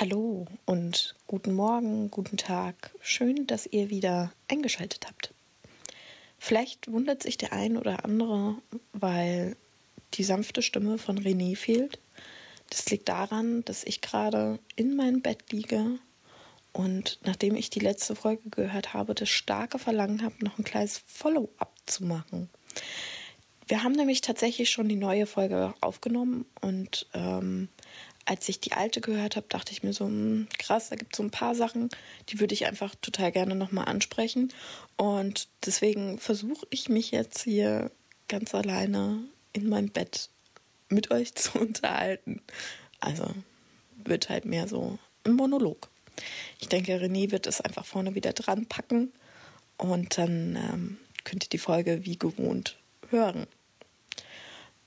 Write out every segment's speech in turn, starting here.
Hallo und guten Morgen, guten Tag. Schön, dass ihr wieder eingeschaltet habt. Vielleicht wundert sich der ein oder andere, weil die sanfte Stimme von René fehlt. Das liegt daran, dass ich gerade in meinem Bett liege und nachdem ich die letzte Folge gehört habe, das starke Verlangen habe, noch ein kleines Follow-up zu machen. Wir haben nämlich tatsächlich schon die neue Folge aufgenommen und ähm, als ich die alte gehört habe, dachte ich mir so, mh, hm, krass, da gibt es so ein paar Sachen, die würde ich einfach total gerne nochmal ansprechen. Und deswegen versuche ich mich jetzt hier ganz alleine in meinem Bett mit euch zu unterhalten. Also wird halt mehr so ein Monolog. Ich denke, René wird es einfach vorne wieder dran packen und dann ähm, könnt ihr die Folge wie gewohnt hören.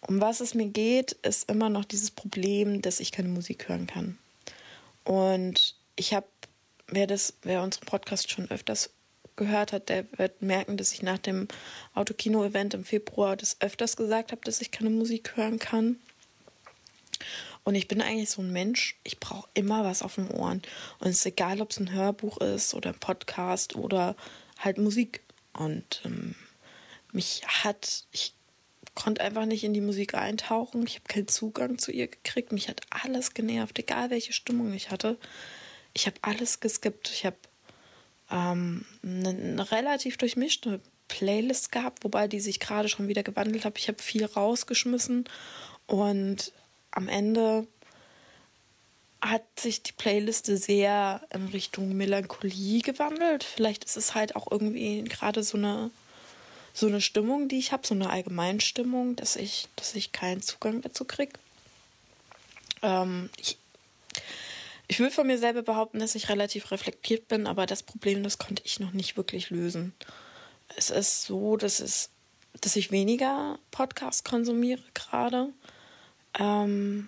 Um was es mir geht, ist immer noch dieses Problem, dass ich keine Musik hören kann. Und ich habe, wer wer unseren Podcast schon öfters gehört hat, der wird merken, dass ich nach dem Autokino-Event im Februar das öfters gesagt habe, dass ich keine Musik hören kann. Und ich bin eigentlich so ein Mensch, ich brauche immer was auf den Ohren. Und es ist egal, ob es ein Hörbuch ist oder ein Podcast oder halt Musik. Und ähm, mich hat, ich konnte einfach nicht in die Musik eintauchen. Ich habe keinen Zugang zu ihr gekriegt. Mich hat alles genervt, egal welche Stimmung ich hatte. Ich habe alles geskippt. Ich habe ähm, eine, relativ durchmischte Playlist gehabt, wobei die sich gerade schon wieder gewandelt hat. Ich habe viel rausgeschmissen und am Ende hat sich die Playliste sehr in Richtung Melancholie gewandelt. Vielleicht ist es halt auch irgendwie gerade so eine so eine Stimmung, die ich habe, so eine Allgemeinstimmung, dass ich, dass ich keinen Zugang dazu kriege. Ähm, ich, ich will von mir selber behaupten, dass ich relativ reflektiert bin, aber das Problem, das konnte ich noch nicht wirklich lösen. Es ist so, dass es, dass ich weniger Podcasts konsumiere gerade. Ähm,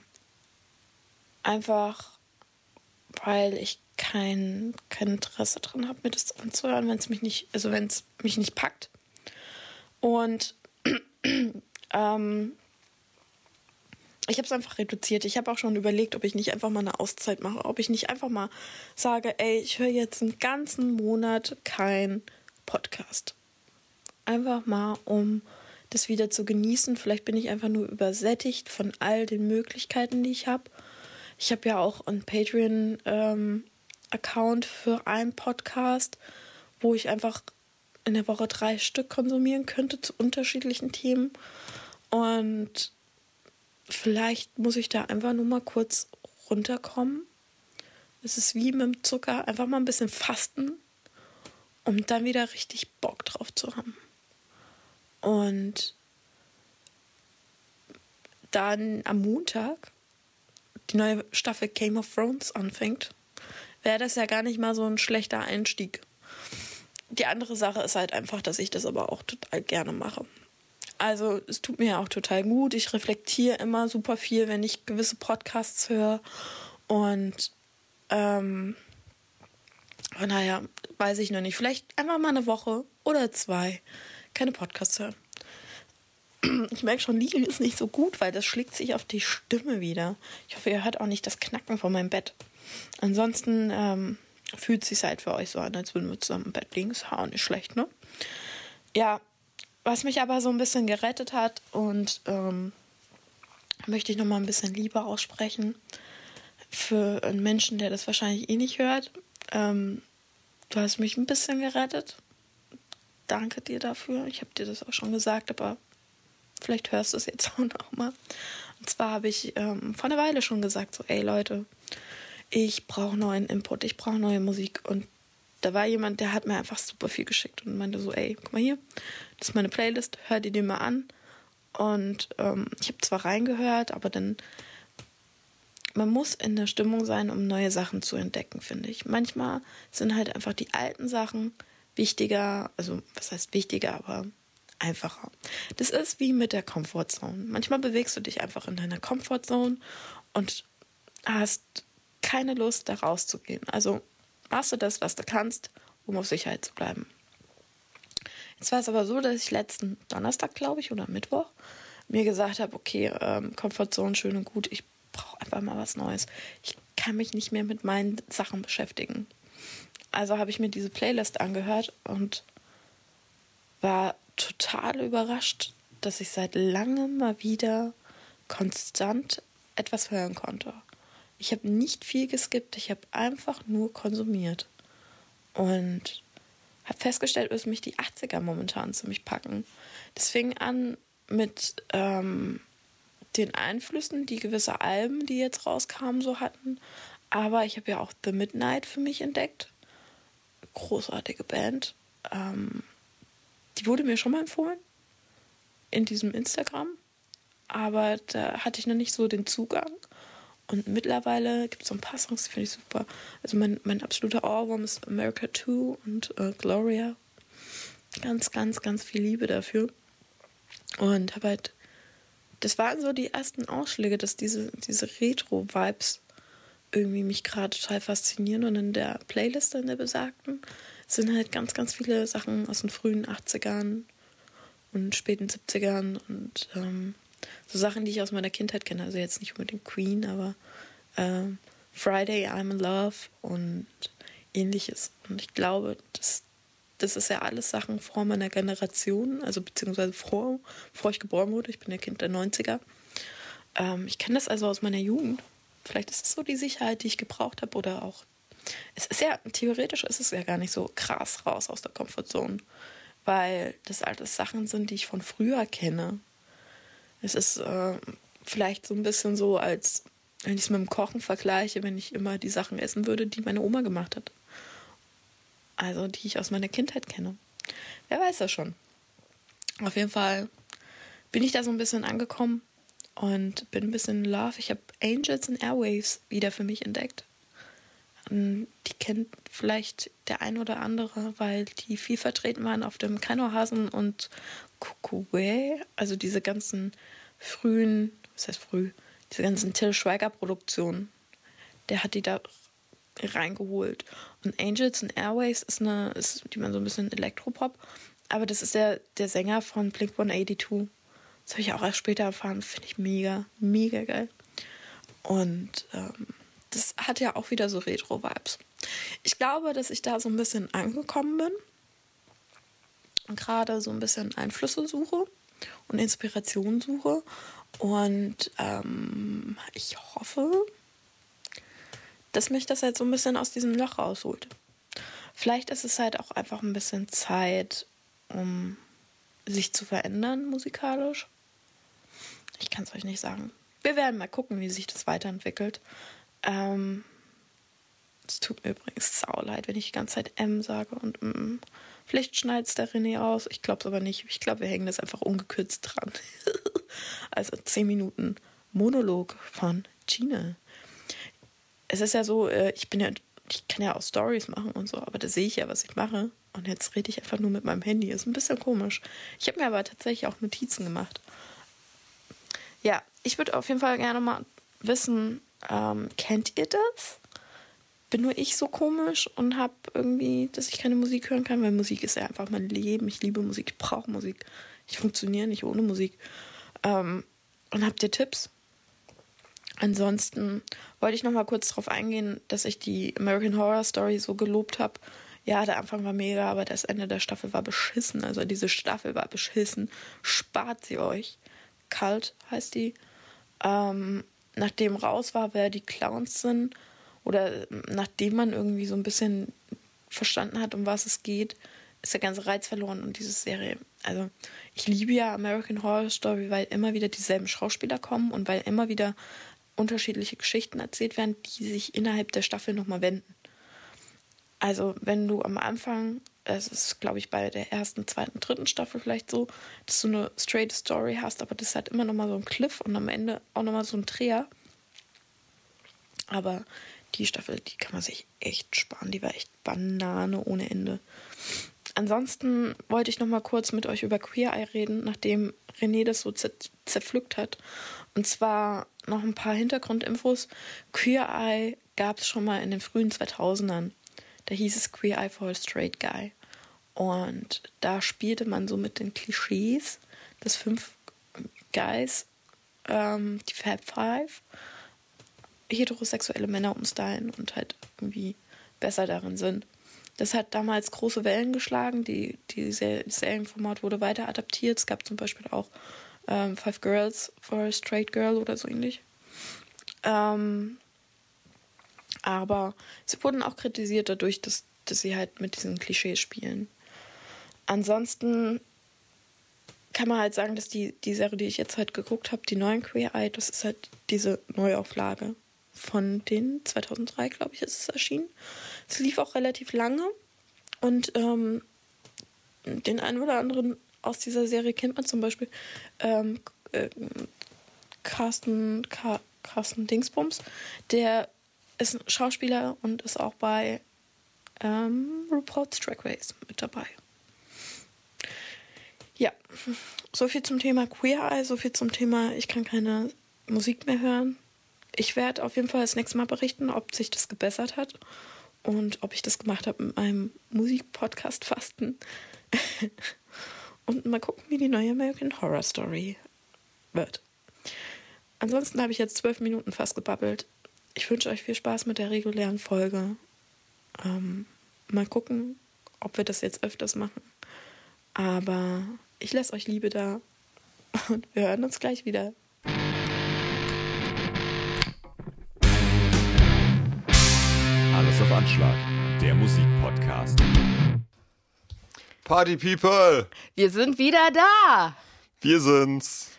einfach, weil ich kein, kein Interesse dran habe, mir das anzuhören, wenn es mich nicht, also wenn es mich nicht packt. Und ähm, ich habe es einfach reduziert. Ich habe auch schon überlegt, ob ich nicht einfach mal eine Auszeit mache, ob ich nicht einfach mal sage, ey, ich höre jetzt einen ganzen Monat kein Podcast. Einfach mal, um das wieder zu genießen. Vielleicht bin ich einfach nur übersättigt von all den Möglichkeiten, die ich habe. Ich habe ja auch einen Patreon-Account ähm, für einen Podcast, wo ich einfach in der Woche drei Stück konsumieren könnte zu unterschiedlichen Themen. Und vielleicht muss ich da einfach nur mal kurz runterkommen. Es ist wie mit dem Zucker, einfach mal ein bisschen fasten, um dann wieder richtig Bock drauf zu haben. Und dann am Montag die neue Staffel Game of Thrones anfängt, wäre das ja gar nicht mal so ein schlechter Einstieg die andere Sache ist halt einfach, dass ich das aber auch total gerne mache. Also es tut mir auch total gut. Ich reflektiere immer super viel, wenn ich gewisse Podcasts höre. Und ähm, naja, weiß ich noch nicht. Vielleicht einfach mal eine Woche oder zwei keine Podcasts hören. Ich merke schon, Liegen ist nicht so gut, weil das schlägt sich auf die Stimme wieder. Ich hoffe, ihr hört auch nicht das Knacken von meinem Bett. Ansonsten ähm, fühlt sich halt für euch so an, als würden wir zusammen im Bett liegen. Ist auch nicht schlecht, ne? Ja, was mich aber so ein bisschen gerettet hat und ähm, möchte ich noch mal ein bisschen Liebe aussprechen für einen Menschen, der das wahrscheinlich eh nicht hört. Ähm, du hast mich ein bisschen gerettet. Danke dir dafür. Ich habe dir das auch schon gesagt, aber vielleicht hörst du es jetzt auch noch mal. Und zwar habe ich ähm, vor einer Weile schon gesagt, so, ey Leute, ich brauche neuen Input, ich brauche neue Musik. Und da war jemand, der hat mir einfach super viel geschickt und meinte so, ey, guck mal hier, das ist meine Playlist, hör dir die mal an. Und ähm, ich habe zwar reingehört, aber dann, man muss in der Stimmung sein, um neue Sachen zu entdecken, finde ich. Manchmal sind halt einfach die alten Sachen wichtiger, also was heißt wichtiger, aber einfacher. Das ist wie mit der Comfortzone. Manchmal bewegst du dich einfach in deiner Comfortzone und hast keine Lust, da rauszugehen. Also machst du das, was du kannst, um auf Sicherheit zu bleiben. Jetzt war es aber so, dass ich letzten Donnerstag, glaube ich, oder Mittwoch, mir gesagt habe, okay, ähm, Komfortzone schön und gut, ich brauche einfach mal was Neues. Ich kann mich nicht mehr mit meinen Sachen beschäftigen. Also habe ich mir diese Playlist angehört und war total überrascht, dass ich seit langem mal wieder konstant etwas hören konnte. Ich habe nicht viel geskippt, ich habe einfach nur konsumiert. Und habe festgestellt, dass mich die 80er momentan ziemlich packen. Das fing an mit ähm, den Einflüssen, die gewisse Alben, die jetzt rauskamen, so hatten. Aber ich habe ja auch The Midnight für mich entdeckt. Großartige Band. Ähm, die wurde mir schon mal empfohlen in diesem Instagram. Aber da hatte ich noch nicht so den Zugang. Und mittlerweile gibt es so ein paar Songs, die finde ich super. Also mein, mein absoluter Ohrwurm ist America 2 und äh, Gloria. Ganz, ganz, ganz viel Liebe dafür. Und habe halt, das waren so die ersten Ausschläge, dass diese, diese Retro-Vibes irgendwie mich gerade total faszinieren. Und in der Playlist in der besagten sind halt ganz, ganz viele Sachen aus den frühen 80ern und späten 70ern und ähm, so Sachen, die ich aus meiner Kindheit kenne. Also jetzt nicht unbedingt Queen, aber äh, Friday, I'm in Love und ähnliches. Und ich glaube, das, das ist ja alles Sachen vor meiner Generation, also beziehungsweise vor, bevor ich geboren wurde. Ich bin ja Kind der 90er. Ähm, ich kenne das also aus meiner Jugend. Vielleicht ist es so die Sicherheit, die ich gebraucht habe oder auch. Es ist ja, theoretisch ist es ja gar nicht so krass raus aus der Komfortzone, weil das alles Sachen sind, die ich von früher kenne. Es ist äh, vielleicht so ein bisschen so, als wenn ich es mit dem Kochen vergleiche, wenn ich immer die Sachen essen würde, die meine Oma gemacht hat. Also die ich aus meiner Kindheit kenne. Wer weiß das schon. Auf jeden Fall bin ich da so ein bisschen angekommen und bin ein bisschen in Love. Ich habe Angels and Airwaves wieder für mich entdeckt. Ähm, die kennt vielleicht der ein oder andere, weil die viel vertreten waren auf dem Kanohasen und Kukuwe, also diese ganzen frühen, was heißt früh, diese ganzen Till Schweiger Produktionen. Der hat die da reingeholt. Und Angels and Airways ist eine, ist, die man so ein bisschen Elektropop, aber das ist der, der Sänger von Blink 182. Das habe ich auch erst später erfahren. Finde ich mega, mega geil. Und ähm, das hat ja auch wieder so Retro-Vibes. Ich glaube, dass ich da so ein bisschen angekommen bin gerade so ein bisschen Einflüsse suche und Inspiration suche. Und ähm, ich hoffe, dass mich das halt so ein bisschen aus diesem Loch rausholt. Vielleicht ist es halt auch einfach ein bisschen Zeit, um sich zu verändern musikalisch. Ich kann es euch nicht sagen. Wir werden mal gucken, wie sich das weiterentwickelt. Ähm, es tut mir übrigens sau leid, wenn ich die ganze Zeit M sage und mm. Vielleicht schneidet es der René aus. Ich glaube es aber nicht. Ich glaube, wir hängen das einfach ungekürzt dran. also 10 Minuten Monolog von Gina. Es ist ja so, äh, ich bin ja, ich kann ja auch Stories machen und so, aber da sehe ich ja, was ich mache. Und jetzt rede ich einfach nur mit meinem Handy. Ist ein bisschen komisch. Ich habe mir aber tatsächlich auch Notizen gemacht. Ja, ich würde auf jeden Fall gerne mal wissen, ähm, kennt ihr das? Bin nur ich so komisch und habe irgendwie, dass ich keine Musik hören kann, weil Musik ist ja einfach mein Leben. Ich liebe Musik, ich brauche Musik. Ich funktioniere nicht ohne Musik. Ähm, und habt ihr Tipps? Ansonsten wollte ich noch mal kurz darauf eingehen, dass ich die American Horror Story so gelobt habe. Ja, der Anfang war mega, aber das Ende der Staffel war beschissen. Also diese Staffel war beschissen. Spart sie euch. Kalt heißt die. Ähm, nachdem raus war, wer die Clowns sind, oder nachdem man irgendwie so ein bisschen verstanden hat, um was es geht, ist der ganze Reiz verloren und diese Serie. Also ich liebe ja American Horror Story, weil immer wieder dieselben Schauspieler kommen und weil immer wieder unterschiedliche Geschichten erzählt werden, die sich innerhalb der Staffel nochmal wenden. Also wenn du am Anfang, es ist glaube ich bei der ersten, zweiten, dritten Staffel vielleicht so, dass du eine straight Story hast, aber das hat immer nochmal so einen Cliff und am Ende auch nochmal so einen Dreher. Aber die Staffel, die kann man sich echt sparen. Die war echt Banane ohne Ende. Ansonsten wollte ich noch mal kurz mit euch über Queer Eye reden, nachdem René das so zerpflückt hat. Und zwar noch ein paar Hintergrundinfos. Queer Eye gab es schon mal in den frühen 2000ern. Da hieß es Queer Eye for a Straight Guy. Und da spielte man so mit den Klischees des fünf Guys, ähm, die Fab Five, heterosexuelle Männer umstylen und halt irgendwie besser darin sind. Das hat damals große Wellen geschlagen. Die, die Serienformat wurde weiter adaptiert. Es gab zum Beispiel auch ähm, Five Girls for a Straight Girl oder so ähnlich. Ähm, aber sie wurden auch kritisiert dadurch, dass, dass sie halt mit diesen Klischees spielen. Ansonsten kann man halt sagen, dass die, die Serie, die ich jetzt halt geguckt habe, die neuen Queer Eye, das ist halt diese Neuauflage von den 2003, glaube ich, ist es erschienen. Es lief auch relativ lange und ähm, den einen oder anderen aus dieser Serie kennt man zum Beispiel ähm, äh, Carsten, Car Carsten Dingsbums, der ist ein Schauspieler und ist auch bei ähm, RuPaul's Track Race mit dabei. Ja, so viel zum Thema Queer Eye, so viel zum Thema, ich kann keine Musik mehr hören. Ich werde auf jeden Fall das nächste Mal berichten, ob sich das gebessert hat und ob ich das gemacht habe mit meinem Musikpodcast Fasten. und mal gucken, wie die neue American Horror Story wird. Ansonsten habe ich jetzt zwölf Minuten fast gebabbelt. Ich wünsche euch viel Spaß mit der regulären Folge. Ähm, mal gucken, ob wir das jetzt öfters machen. Aber ich lasse euch Liebe da und wir hören uns gleich wieder. Auf Anschlag, der Musikpodcast. Party People! Wir sind wieder da! Wir sind's.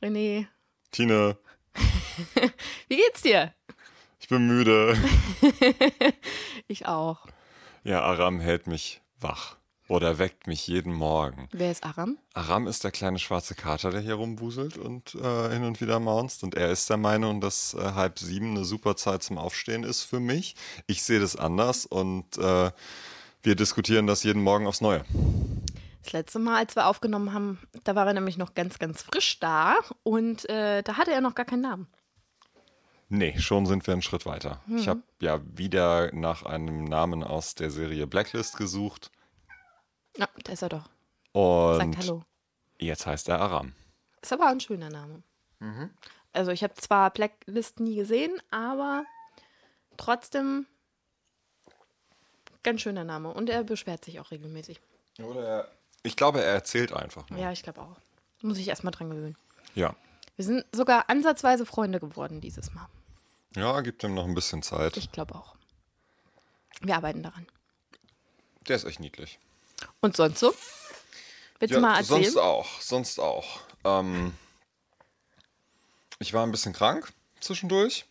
René. Tine. Wie geht's dir? Ich bin müde. ich auch. Ja, Aram hält mich wach. Oder weckt mich jeden Morgen. Wer ist Aram? Aram ist der kleine schwarze Kater, der hier rumbuselt und äh, hin und wieder maunzt. Und er ist der Meinung, dass äh, halb sieben eine super Zeit zum Aufstehen ist für mich. Ich sehe das anders und äh, wir diskutieren das jeden Morgen aufs Neue. Das letzte Mal, als wir aufgenommen haben, da war er nämlich noch ganz, ganz frisch da und äh, da hatte er noch gar keinen Namen. Nee, schon sind wir einen Schritt weiter. Mhm. Ich habe ja wieder nach einem Namen aus der Serie Blacklist gesucht ja, da ist er doch. Und Sagt Hallo. Jetzt heißt er Aram. Ist aber ein schöner Name. Mhm. Also ich habe zwar Blacklist nie gesehen, aber trotzdem ganz schöner Name. Und er beschwert sich auch regelmäßig. Oder ich glaube, er erzählt einfach. Nur. Ja, ich glaube auch. Muss ich erstmal dran gewöhnen. Ja. Wir sind sogar ansatzweise Freunde geworden dieses Mal. Ja, gibt ihm noch ein bisschen Zeit. Ich glaube auch. Wir arbeiten daran. Der ist echt niedlich. Und sonst so? Willst ja, du mal erzählen? Sonst auch, sonst auch. Ähm, ich war ein bisschen krank zwischendurch.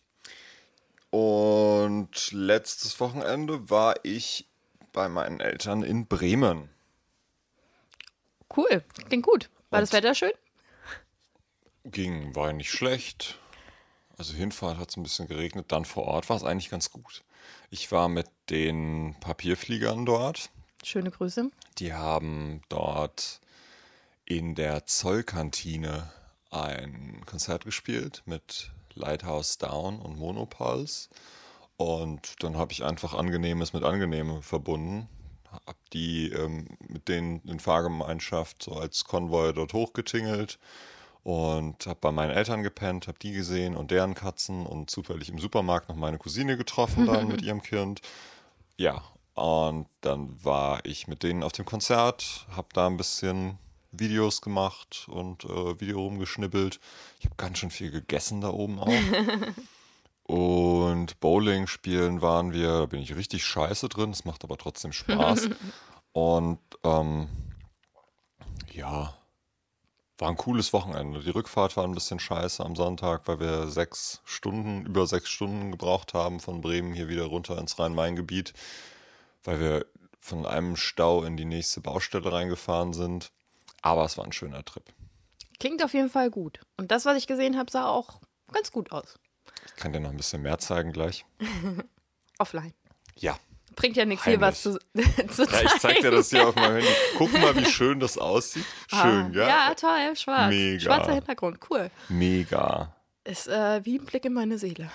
Und letztes Wochenende war ich bei meinen Eltern in Bremen. Cool, klingt gut. War Und das Wetter schön? Ging, war nicht schlecht. Also Hinfahrt hat es ein bisschen geregnet, dann vor Ort war es eigentlich ganz gut. Ich war mit den Papierfliegern dort. Schöne Grüße. Die haben dort in der Zollkantine ein Konzert gespielt mit Lighthouse Down und Monopulse. Und dann habe ich einfach Angenehmes mit Angenehmem verbunden. Hab die ähm, mit denen in Fahrgemeinschaft so als Konvoi dort hochgetingelt und habe bei meinen Eltern gepennt, habe die gesehen und deren Katzen und zufällig im Supermarkt noch meine Cousine getroffen dann mit ihrem Kind. Ja, und dann war ich mit denen auf dem Konzert, habe da ein bisschen Videos gemacht und äh, Video rumgeschnippelt. Ich habe ganz schön viel gegessen da oben auch. und Bowling spielen waren wir, da bin ich richtig scheiße drin, es macht aber trotzdem Spaß. und ähm, ja, war ein cooles Wochenende. Die Rückfahrt war ein bisschen scheiße am Sonntag, weil wir sechs Stunden, über sechs Stunden gebraucht haben von Bremen hier wieder runter ins Rhein-Main-Gebiet weil wir von einem Stau in die nächste Baustelle reingefahren sind. Aber es war ein schöner Trip. Klingt auf jeden Fall gut. Und das, was ich gesehen habe, sah auch ganz gut aus. Ich kann dir noch ein bisschen mehr zeigen gleich. Offline. Ja. Bringt ja nichts hier was zu, zu zeigen. Ja, ich zeig dir das hier auf meinem Handy. Guck mal, wie schön das aussieht. Ah, schön, ah, ja? Ja, toll, schwarz. Mega. Schwarzer Hintergrund, cool. Mega. Ist äh, wie ein Blick in meine Seele.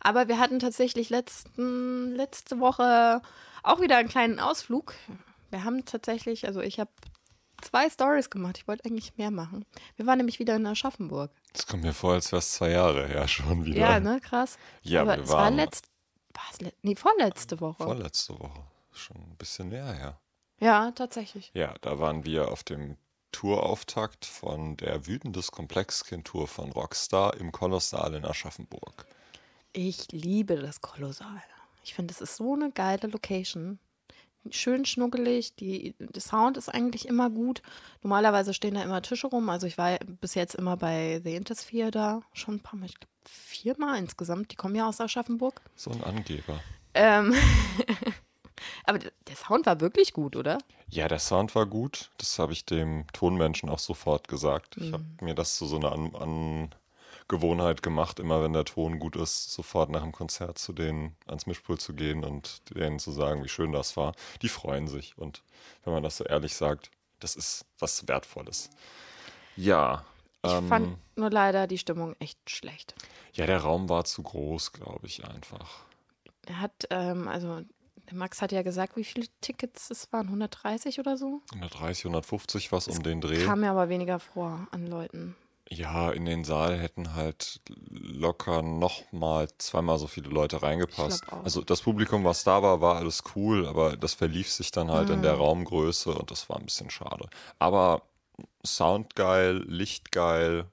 Aber wir hatten tatsächlich letzten, letzte Woche auch wieder einen kleinen Ausflug. Wir haben tatsächlich, also ich habe zwei Stories gemacht. Ich wollte eigentlich mehr machen. Wir waren nämlich wieder in Aschaffenburg. Das kommt mir vor, als wäre es zwei Jahre her schon wieder. Ja, ne, krass. Ja, Aber wir es war waren letzt, war's nee, vorletzte Woche. vorletzte Woche. Schon ein bisschen näher her. ja, tatsächlich. Ja, da waren wir auf dem Tourauftakt von der Wütendes Komplexkind-Tour von Rockstar im Kolossal in Aschaffenburg. Ich liebe das Kolossal. Ich finde, es ist so eine geile Location. Schön schnuckelig, die, der Sound ist eigentlich immer gut. Normalerweise stehen da immer Tische rum. Also ich war bis jetzt immer bei The Intersphere da. Schon ein paar Mal, ich glaube viermal insgesamt. Die kommen ja aus Aschaffenburg. So ein Angeber. Ähm Aber der Sound war wirklich gut, oder? Ja, der Sound war gut. Das habe ich dem Tonmenschen auch sofort gesagt. Ich habe mir das zu so einer An Angewohnheit gemacht, immer wenn der Ton gut ist, sofort nach dem Konzert zu denen ans Mischpult zu gehen und denen zu sagen, wie schön das war. Die freuen sich. Und wenn man das so ehrlich sagt, das ist was Wertvolles. Ja. Ich ähm, fand nur leider die Stimmung echt schlecht. ja, der Raum war zu groß, glaube ich, einfach. Er hat, ähm, also der Max hat ja gesagt, wie viele Tickets es waren, 130 oder so. 130, 150 was um den Dreh. Kam mir aber weniger vor an Leuten. Ja, in den Saal hätten halt locker nochmal zweimal so viele Leute reingepasst. Also das Publikum, was da war, war alles cool, aber das verlief sich dann halt in der Mhm. Raumgröße und das war ein bisschen schade. Aber Sound geil, Licht geil,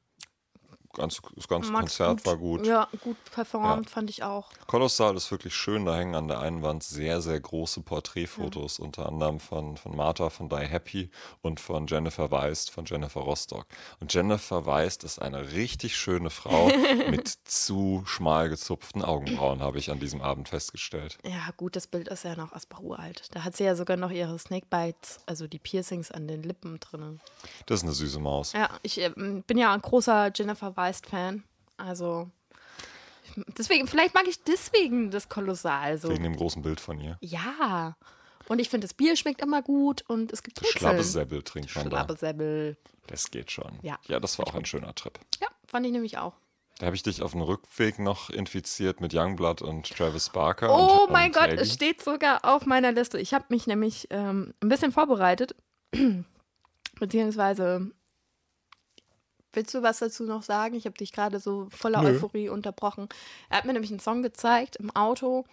ganz, das ganze Max Konzert war gut. Ja, gut performt, fand ich auch. Kolossal ist wirklich schön. Da hängen an der einen Wand sehr, sehr große Porträtfotos, unter anderem von, von Martha von Die Happy und von Jennifer Weist von Jennifer Rostock. Und Jennifer Weist ist eine richtig schöne Frau mit zu schmal gezupften Augenbrauen, habe ich an diesem Abend festgestellt. Ja, gut, das Bild ist ja noch Asbach uralt. Da hat sie ja sogar noch ihre Snakebites, also die Piercings an den Lippen drin. Das ist eine süße Maus. Ja, ich ähm, bin ja ein großer Jennifer Weist-Fan. Also, deswegen, vielleicht mag ich deswegen das Kolossal so. Wegen dem großen Bild von ihr. Ja. Und ich finde, das Bier schmeckt immer gut und es gibt Brezeln. Schlabbesäbbel trinkt man da. Schlabbesäbbel. Das geht schon. Ja. ja, das war auch ein schöner Trip. Ja, fand ich nämlich auch. Da habe ich dich auf dem Rückweg noch infiziert mit Youngblood und Travis Barker. Oh und, mein und Gott, Haley. es steht sogar auf meiner Liste. Ich habe mich nämlich ähm, ein bisschen vorbereitet. Beziehungsweise, willst du was dazu noch sagen? Ich habe dich gerade so voller Nö. Euphorie unterbrochen. Er hat mir nämlich einen Song gezeigt im Auto.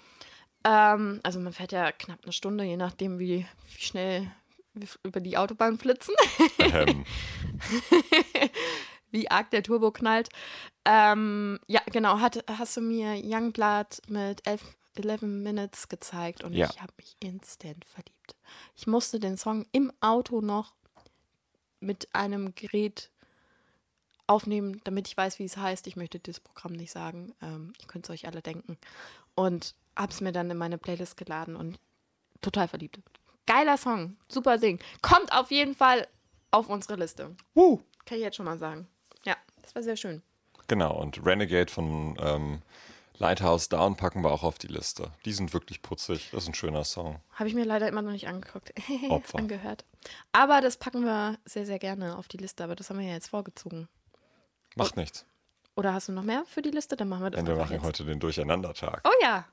Ähm, also man fährt ja knapp eine Stunde, je nachdem, wie, wie schnell wir über die Autobahn flitzen. Ähm, wie arg der Turbo knallt. Ähm, ja, genau, hat, hast du mir Youngblood mit 11, 11 Minutes gezeigt und Ja. ich habe mich instant verliebt. Ich musste den Song im Auto noch mit einem Gerät aufnehmen, damit ich weiß, wie es heißt. Ich möchte das Programm nicht sagen. Ähm, ihr könnt es euch alle denken. Und habe es mir dann in meine Playlist geladen und total verliebt. Geiler Song, super Ding. Kommt auf jeden Fall auf unsere Liste. Woo. Kann ich jetzt schon mal sagen. Ja, das war sehr schön. Genau, und Renegade von ähm, Lighthouse Down packen wir auch auf die Liste. Die sind wirklich putzig. Das ist ein schöner Song. Habe ich mir leider immer noch nicht angeguckt. Opfer. Angehört. Aber das packen wir sehr, sehr gerne auf die Liste. Aber das haben wir ja jetzt vorgezogen. Macht nichts. Oder hast du noch mehr für die Liste? Dann machen wir das Denn wir machen jetzt. heute den Durcheinandertag. Oh ja.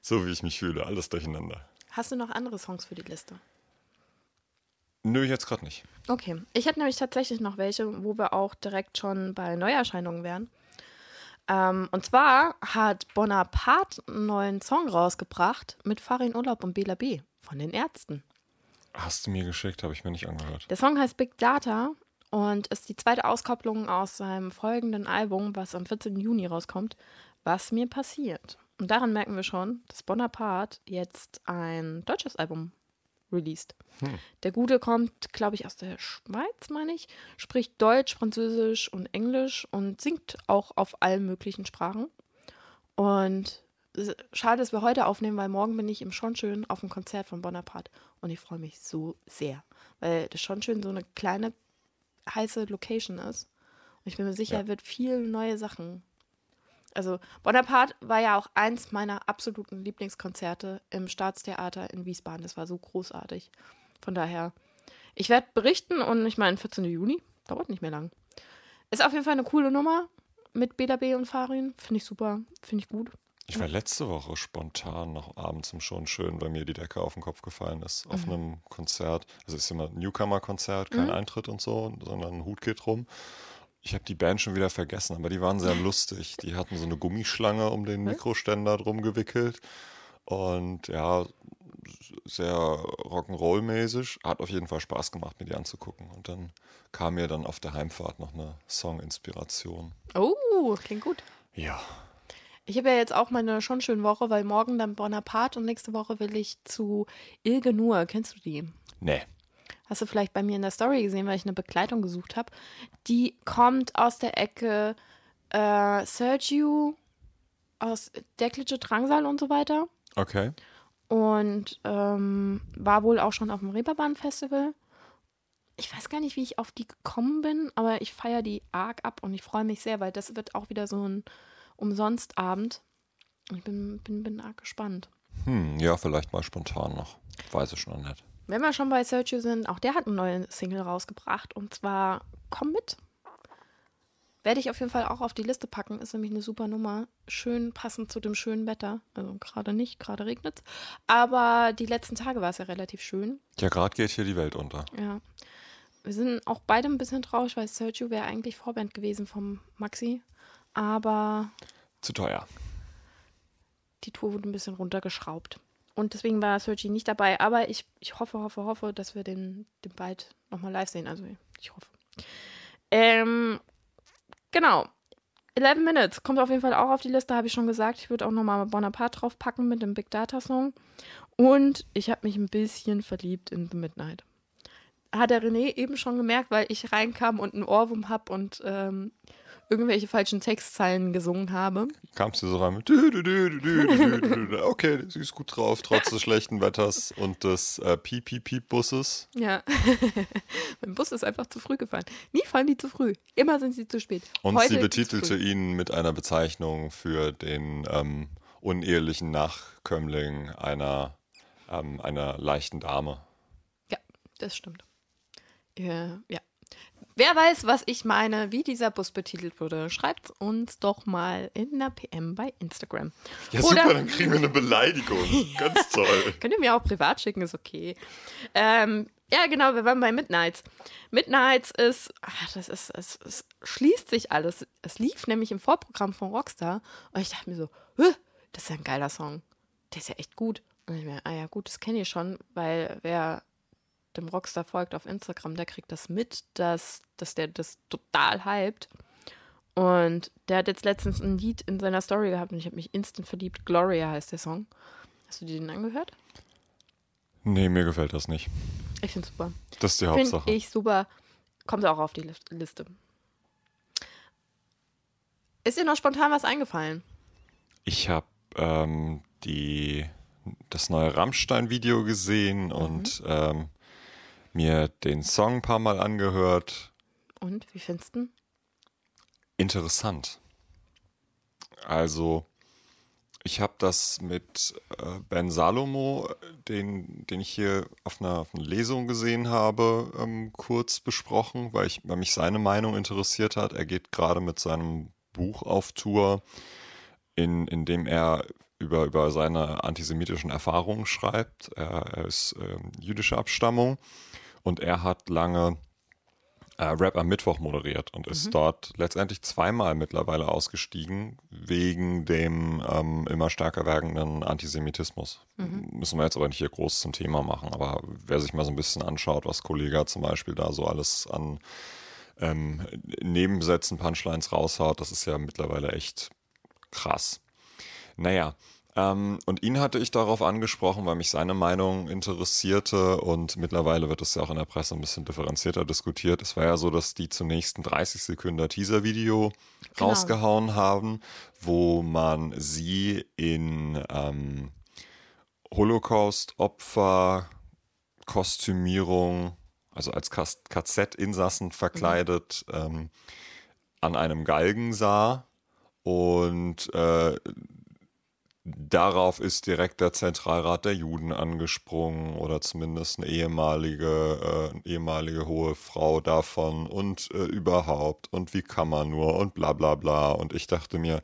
So wie ich mich fühle, alles durcheinander. Hast du noch andere Songs für die Liste? Nö, jetzt gerade nicht. Okay. Ich hätte nämlich tatsächlich noch welche, wo wir auch direkt schon bei Neuerscheinungen wären. Ähm, und zwar hat Bonaparte einen neuen Song rausgebracht mit Farin Urlaub und Bela B. von den Ärzten. Hast du mir geschickt, habe ich mir nicht angehört. Der Song heißt Big Data und ist die zweite Auskopplung aus seinem folgenden Album, was am 14. Juni rauskommt, Was mir passiert. Und daran merken wir schon, dass Bonaparte jetzt ein deutsches Album released. Der Gute kommt, glaube ich, aus der Schweiz, meine ich, spricht Deutsch, Französisch und Englisch und singt auch auf allen möglichen Sprachen. Und schade, dass wir heute aufnehmen, weil morgen bin ich im Schonschön auf dem Konzert von Bonaparte und ich freue mich so sehr, weil das Schonschön so eine kleine, heiße Location ist. Und ich bin mir sicher, Ja. er wird viel neue Sachen. Also Bonaparte war ja auch eins meiner absoluten Lieblingskonzerte im Staatstheater in Wiesbaden. Das war so großartig. Von daher, ich werde berichten und ich meine, 14. Juni, dauert nicht mehr lang. Ist auf jeden Fall eine coole Nummer mit Bela B und Farin. Finde ich super, finde ich gut. Ich war letzte Woche spontan noch abends im schon schön, weil mir die Decke auf den Kopf gefallen ist, auf mhm. einem Konzert. Also es ist immer ein Newcomer-Konzert, kein mhm. Eintritt und so, sondern ein Hut geht rum. Ich habe die Band schon wieder vergessen, aber die waren sehr lustig. Die hatten so eine Gummischlange um den Mikroständer drum gewickelt. Und ja, sehr Rock'n'Roll-mäßig. Hat auf jeden Fall Spaß gemacht, mir die anzugucken. Und dann kam mir dann auf der Heimfahrt noch eine Song-Inspiration. Oh, klingt gut. Ja. Ich habe ja jetzt auch meine schon schöne Woche, weil morgen dann Bonaparte und nächste Woche will ich zu Ilge Nur. Kennst du die? Nee. Hast du vielleicht bei mir in der Story gesehen, weil ich eine Begleitung gesucht habe. Die kommt aus der Ecke äh, Sergio aus Deckliche Drangsal und so weiter. Okay. Und ähm, war wohl auch schon auf dem Reeperbahn-Festival. Ich weiß gar nicht, wie ich auf die gekommen bin, aber ich feiere die arg ab und ich freue mich sehr, weil das wird auch wieder so ein Umsonstabend. Ich bin, bin, bin arg gespannt. Hm, ja, vielleicht mal spontan noch. Weiß ich noch nicht. Wenn wir schon bei Sergio sind, auch der hat eine neue Single rausgebracht und zwar Komm mit. Werde ich auf jeden Fall auch auf die Liste packen. Ist nämlich eine super Nummer. Schön passend zu dem schönen Wetter. Also gerade nicht, gerade regnet es. Aber die letzten Tage war es ja relativ schön. Ja, gerade geht hier die Welt unter. Ja. Wir sind auch beide ein bisschen traurig, weil Sergio wäre eigentlich Vorband gewesen vom Maxi. Aber. Zu teuer. Die Tour wurde ein bisschen runtergeschraubt. Und deswegen war Sergio nicht dabei. Aber ich, ich hoffe, hoffe, hoffe, dass wir den, den bald nochmal live sehen. Also ich hoffe. Ähm, Genau. 11 Minutes kommt auf jeden Fall auch auf die Liste, habe ich schon gesagt. Ich würde auch nochmal Bonaparte draufpacken mit dem Big Data Song. Und ich habe mich ein bisschen verliebt in The Midnight. Hat der René eben schon gemerkt, weil ich reinkam und einen Ohrwurm habe und ähm, irgendwelche falschen Textzeilen gesungen habe. Kamst du so rein mit Okay, sie ist gut drauf, trotz des schlechten Wetters und des äh, Piep-Piep-Piep-Busses. Ja. mein Bus ist einfach zu früh gefahren. Nie fahren die zu früh. Immer sind sie zu spät. Und Heute sie betitelte ihn mit einer Bezeichnung für den ähm, unehelichen Nachkömmling einer, ähm, einer leichten Dame. Ja, das stimmt. Ja, ja. Wer weiß, was ich meine, wie dieser Bus betitelt wurde, schreibt uns doch mal in einer PM bei Instagram. Ja, Oder, super, dann kriegen wir eine Beleidigung. Ganz toll. Könnt ihr mir auch privat schicken, ist okay. Ähm, ja, genau, wir waren bei Midnights. Midnights ist, ach, das ist, es, es, schließt sich alles. Es lief nämlich im Vorprogramm von Rockstar und ich dachte mir so, das ist ja ein geiler Song. Der ist ja echt gut. Und ich mir, ah ja, gut, das kenne ich schon, weil wer dem Rockstar folgt auf Instagram, der kriegt das mit, dass, dass der das total hypt. Und der hat jetzt letztens ein Lied in seiner Story gehabt und ich habe mich instant verliebt. Gloria heißt der Song. Hast du dir den angehört? Nee, mir gefällt das nicht. Ich finde super. Das ist die Hauptsache. Finde ich super. Kommt auch auf die Liste. Ist dir noch spontan was eingefallen? Ich habe ähm, die das neue Rammstein-Video gesehen mhm. und ähm, mir den Song ein paar Mal angehört. Und wie findest du? Interessant. Also, ich habe das mit äh, Ben Salomo, den, den ich hier auf einer, auf einer Lesung gesehen habe, ähm, kurz besprochen, weil, ich, weil mich seine Meinung interessiert hat. Er geht gerade mit seinem Buch auf Tour, in, in dem er über, über seine antisemitischen Erfahrungen schreibt. Er, er ist äh, jüdischer Abstammung und er hat lange äh, Rap am Mittwoch moderiert und ist mhm. dort letztendlich zweimal mittlerweile ausgestiegen wegen dem ähm, immer stärker werdenden Antisemitismus. Mhm. Müssen wir jetzt aber nicht hier groß zum Thema machen, aber wer sich mal so ein bisschen anschaut, was Kollega zum Beispiel da so alles an ähm, Nebensätzen, Punchlines raushaut, das ist ja mittlerweile echt krass. Naja, ähm, und ihn hatte ich darauf angesprochen, weil mich seine Meinung interessierte und mittlerweile wird das ja auch in der Presse ein bisschen differenzierter diskutiert. Es war ja so, dass die zunächst ein 30 Sekunden Teaser-Video genau. rausgehauen haben, wo man sie in ähm, Holocaust-Opfer, Kostümierung, also als KZ-Insassen verkleidet, mhm. ähm, an einem Galgen sah und äh, Darauf ist direkt der Zentralrat der Juden angesprungen oder zumindest eine ehemalige, äh, ehemalige hohe Frau davon und äh, überhaupt und wie kann man nur und bla bla bla. Und ich dachte mir,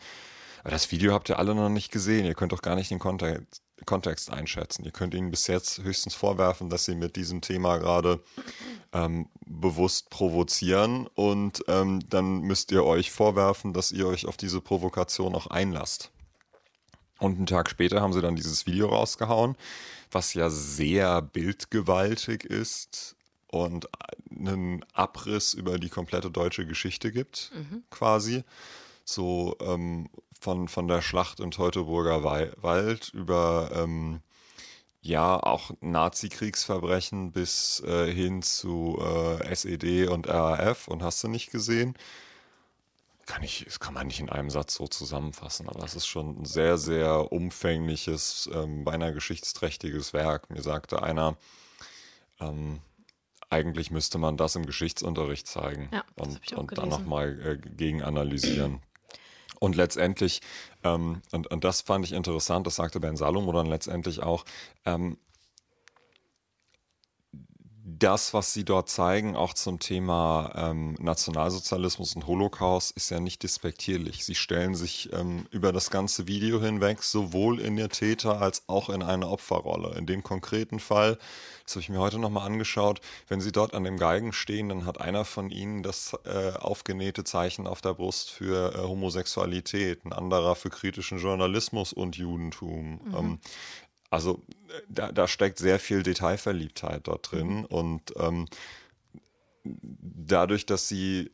das Video habt ihr alle noch nicht gesehen. Ihr könnt doch gar nicht den Kontext, Kontext einschätzen. Ihr könnt ihnen bis jetzt höchstens vorwerfen, dass sie mit diesem Thema gerade ähm, bewusst provozieren und ähm, dann müsst ihr euch vorwerfen, dass ihr euch auf diese Provokation auch einlasst. Und einen Tag später haben sie dann dieses Video rausgehauen, was ja sehr bildgewaltig ist und einen Abriss über die komplette deutsche Geschichte gibt, mhm. quasi. So ähm, von, von der Schlacht im Teutoburger Wald über ähm, ja auch Nazi-Kriegsverbrechen bis äh, hin zu äh, SED und RAF und hast du nicht gesehen. Kann ich, das kann man nicht in einem Satz so zusammenfassen, aber es ist schon ein sehr, sehr umfängliches, ähm, beinahe geschichtsträchtiges Werk. Mir sagte einer, ähm, eigentlich müsste man das im Geschichtsunterricht zeigen ja, und, und dann nochmal äh, gegen analysieren. Und letztendlich, ähm, und, und das fand ich interessant, das sagte Ben Salomo dann letztendlich auch, ähm, das, was Sie dort zeigen, auch zum Thema ähm, Nationalsozialismus und Holocaust, ist ja nicht despektierlich. Sie stellen sich ähm, über das ganze Video hinweg sowohl in der Täter- als auch in eine Opferrolle. In dem konkreten Fall, das habe ich mir heute nochmal angeschaut, wenn Sie dort an dem Geigen stehen, dann hat einer von Ihnen das äh, aufgenähte Zeichen auf der Brust für äh, Homosexualität, ein anderer für kritischen Journalismus und Judentum. Mhm. Ähm, also da, da steckt sehr viel Detailverliebtheit dort drin mhm. und ähm, dadurch, dass sie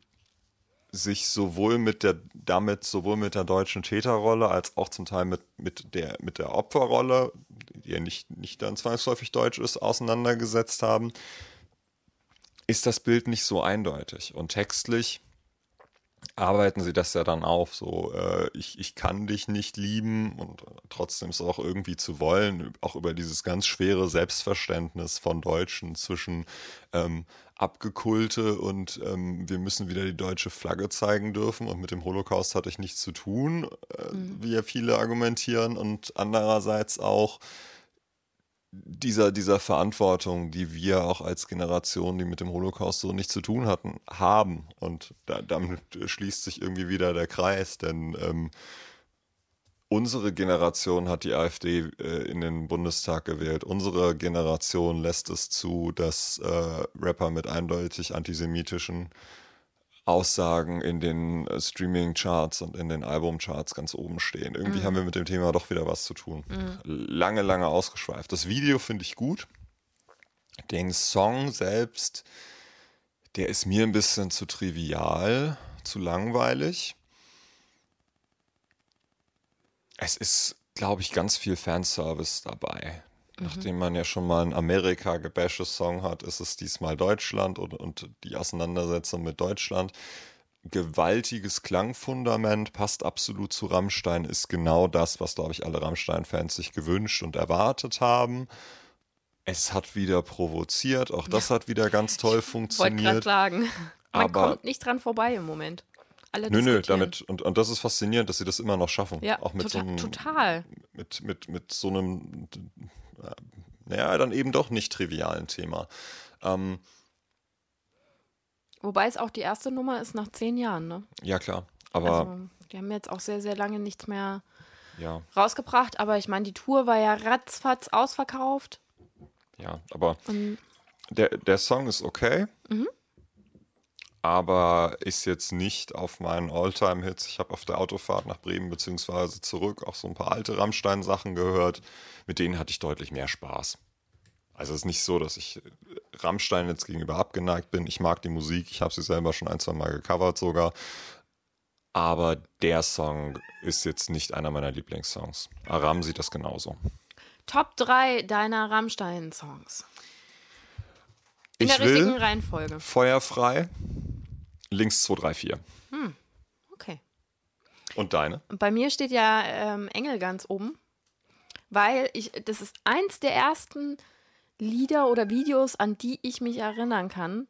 sich sowohl mit der damit sowohl mit der deutschen Täterrolle als auch zum Teil mit, mit der mit der Opferrolle, die ja nicht nicht dann zwangsläufig deutsch ist, auseinandergesetzt haben, ist das Bild nicht so eindeutig und textlich arbeiten sie das ja dann auf. So, äh, ich, ich kann dich nicht lieben und trotzdem es auch irgendwie zu wollen, auch über dieses ganz schwere Selbstverständnis von Deutschen zwischen ähm, Abgekulte und ähm, wir müssen wieder die deutsche Flagge zeigen dürfen und mit dem Holocaust hatte ich nichts zu tun, äh, mhm. wie ja viele argumentieren und andererseits auch dieser, dieser Verantwortung, die wir auch als Generation, die mit dem Holocaust so nichts zu tun hatten, haben. Und da, damit schließt sich irgendwie wieder der Kreis, denn ähm, unsere Generation hat die AfD äh, in den Bundestag gewählt. Unsere Generation lässt es zu, dass äh, Rapper mit eindeutig antisemitischen Aussagen in den äh, Streaming-Charts und in den Album-Charts ganz oben stehen. Irgendwie mhm. haben wir mit dem Thema doch wieder was zu tun. Mhm. Lange, lange ausgeschweift. Das Video finde ich gut. Den Song selbst, der ist mir ein bisschen zu trivial, zu langweilig. Es ist, glaube ich, ganz viel Fanservice dabei. Mhm. Nachdem man ja schon mal einen Amerika gebashes Song hat, ist es diesmal Deutschland und, und die Auseinandersetzung mit Deutschland. Gewaltiges Klangfundament, passt absolut zu Rammstein, ist genau das, was, glaube ich, alle Rammstein-Fans sich gewünscht und erwartet haben. Es hat wieder provoziert, auch das hat wieder ganz toll funktioniert. Ich wollte gerade sagen, man aber, kommt nicht dran vorbei im Moment. Alle nö, nö, damit, und, und das ist faszinierend, dass sie das immer noch schaffen. Ja, auch mit total, so einem, total. Mit, mit, mit so einem naja, dann eben doch nicht trivialen Thema. Ähm, Wobei es auch die erste Nummer ist nach zehn Jahren, ne? Ja, klar. Aber. Also, die haben jetzt auch sehr, sehr lange nichts mehr ja. rausgebracht. Aber ich meine, die Tour war ja ratzfatz ausverkauft. Ja, aber der, der Song ist okay. Mhm aber ist jetzt nicht auf meinen Alltime-Hits. Ich habe auf der Autofahrt nach Bremen bzw. zurück auch so ein paar alte Rammstein-Sachen gehört. Mit denen hatte ich deutlich mehr Spaß. Also es ist nicht so, dass ich Rammstein jetzt gegenüber abgeneigt bin. Ich mag die Musik, ich habe sie selber schon ein, zwei Mal gecovert sogar. Aber der Song ist jetzt nicht einer meiner Lieblingssongs. Aram sieht das genauso. Top 3 deiner Rammstein-Songs. In ich der richtigen Reihenfolge. Feuerfrei, links 2, 3, 4. Hm, okay. Und deine? Bei mir steht ja ähm, Engel ganz oben, weil ich, das ist eins der ersten Lieder oder Videos, an die ich mich erinnern kann,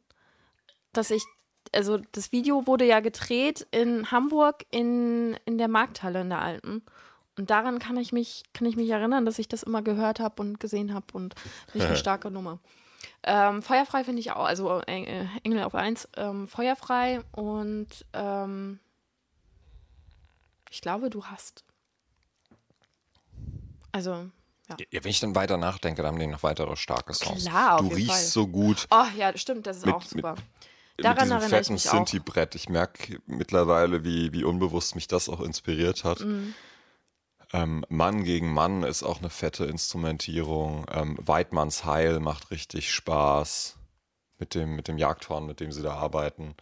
dass ich, also das Video wurde ja gedreht in Hamburg in, in der Markthalle in der Alten. Und daran kann ich mich, kann ich mich erinnern, dass ich das immer gehört habe und gesehen habe und nicht eine starke Nummer. Ähm, Feuerfrei finde ich auch, also äh, Engel auf 1, ähm, Feuerfrei und ähm, ich glaube, du hast. Also, ja. Ja, wenn ich dann weiter nachdenke, dann haben die noch weitere starke Songs. Klar, auf du jeden riechst Fall. so gut. Oh ja, stimmt, das ist Mit- auch super. mit Daran diesem erinnere ich fetten mich auch. Sinti-Brett. Ich merke mittlerweile, wie, wie unbewusst mich das auch inspiriert hat. Mhm. Ähm, Mann gegen Mann ist auch eine fette Instrumentierung. Ähm, Weidmanns Heil macht richtig Spaß mit dem, mit dem Jagdhorn, mit dem sie da arbeiten.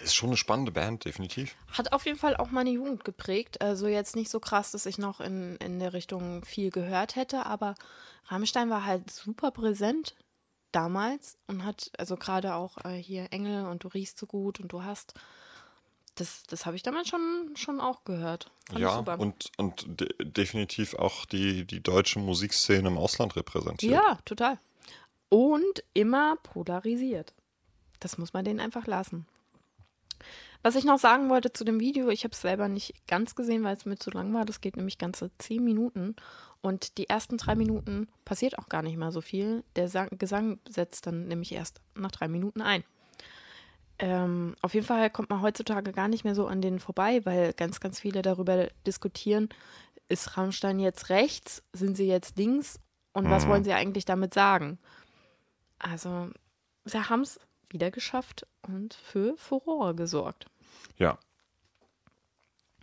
Ist schon eine spannende Band, definitiv. Hat auf jeden Fall auch meine Jugend geprägt. Also jetzt nicht so krass, dass ich noch in, in der Richtung viel gehört hätte, aber Rammstein war halt super präsent damals und hat, also gerade auch äh, hier Engel und du riechst so gut und du hast, das, das habe ich damals schon, schon auch gehört. Fand ja, und, und de definitiv auch die, die deutsche Musikszene im Ausland repräsentiert. Ja, total. Und immer polarisiert. Das muss man denen einfach lassen. Was ich noch sagen wollte zu dem Video, ich habe es selber nicht ganz gesehen, weil es mir zu lang war. Das geht nämlich ganze zehn Minuten. Und die ersten drei Minuten passiert auch gar nicht mal so viel. Der Sang Gesang setzt dann nämlich erst nach drei Minuten ein. Ähm, auf jeden Fall kommt man heutzutage gar nicht mehr so an denen vorbei, weil ganz, ganz viele darüber diskutieren, ist Rammstein jetzt rechts, sind sie jetzt links und was Mhm. wollen sie eigentlich damit sagen? Also, sie haben es wieder geschafft und für Furore gesorgt. Ja.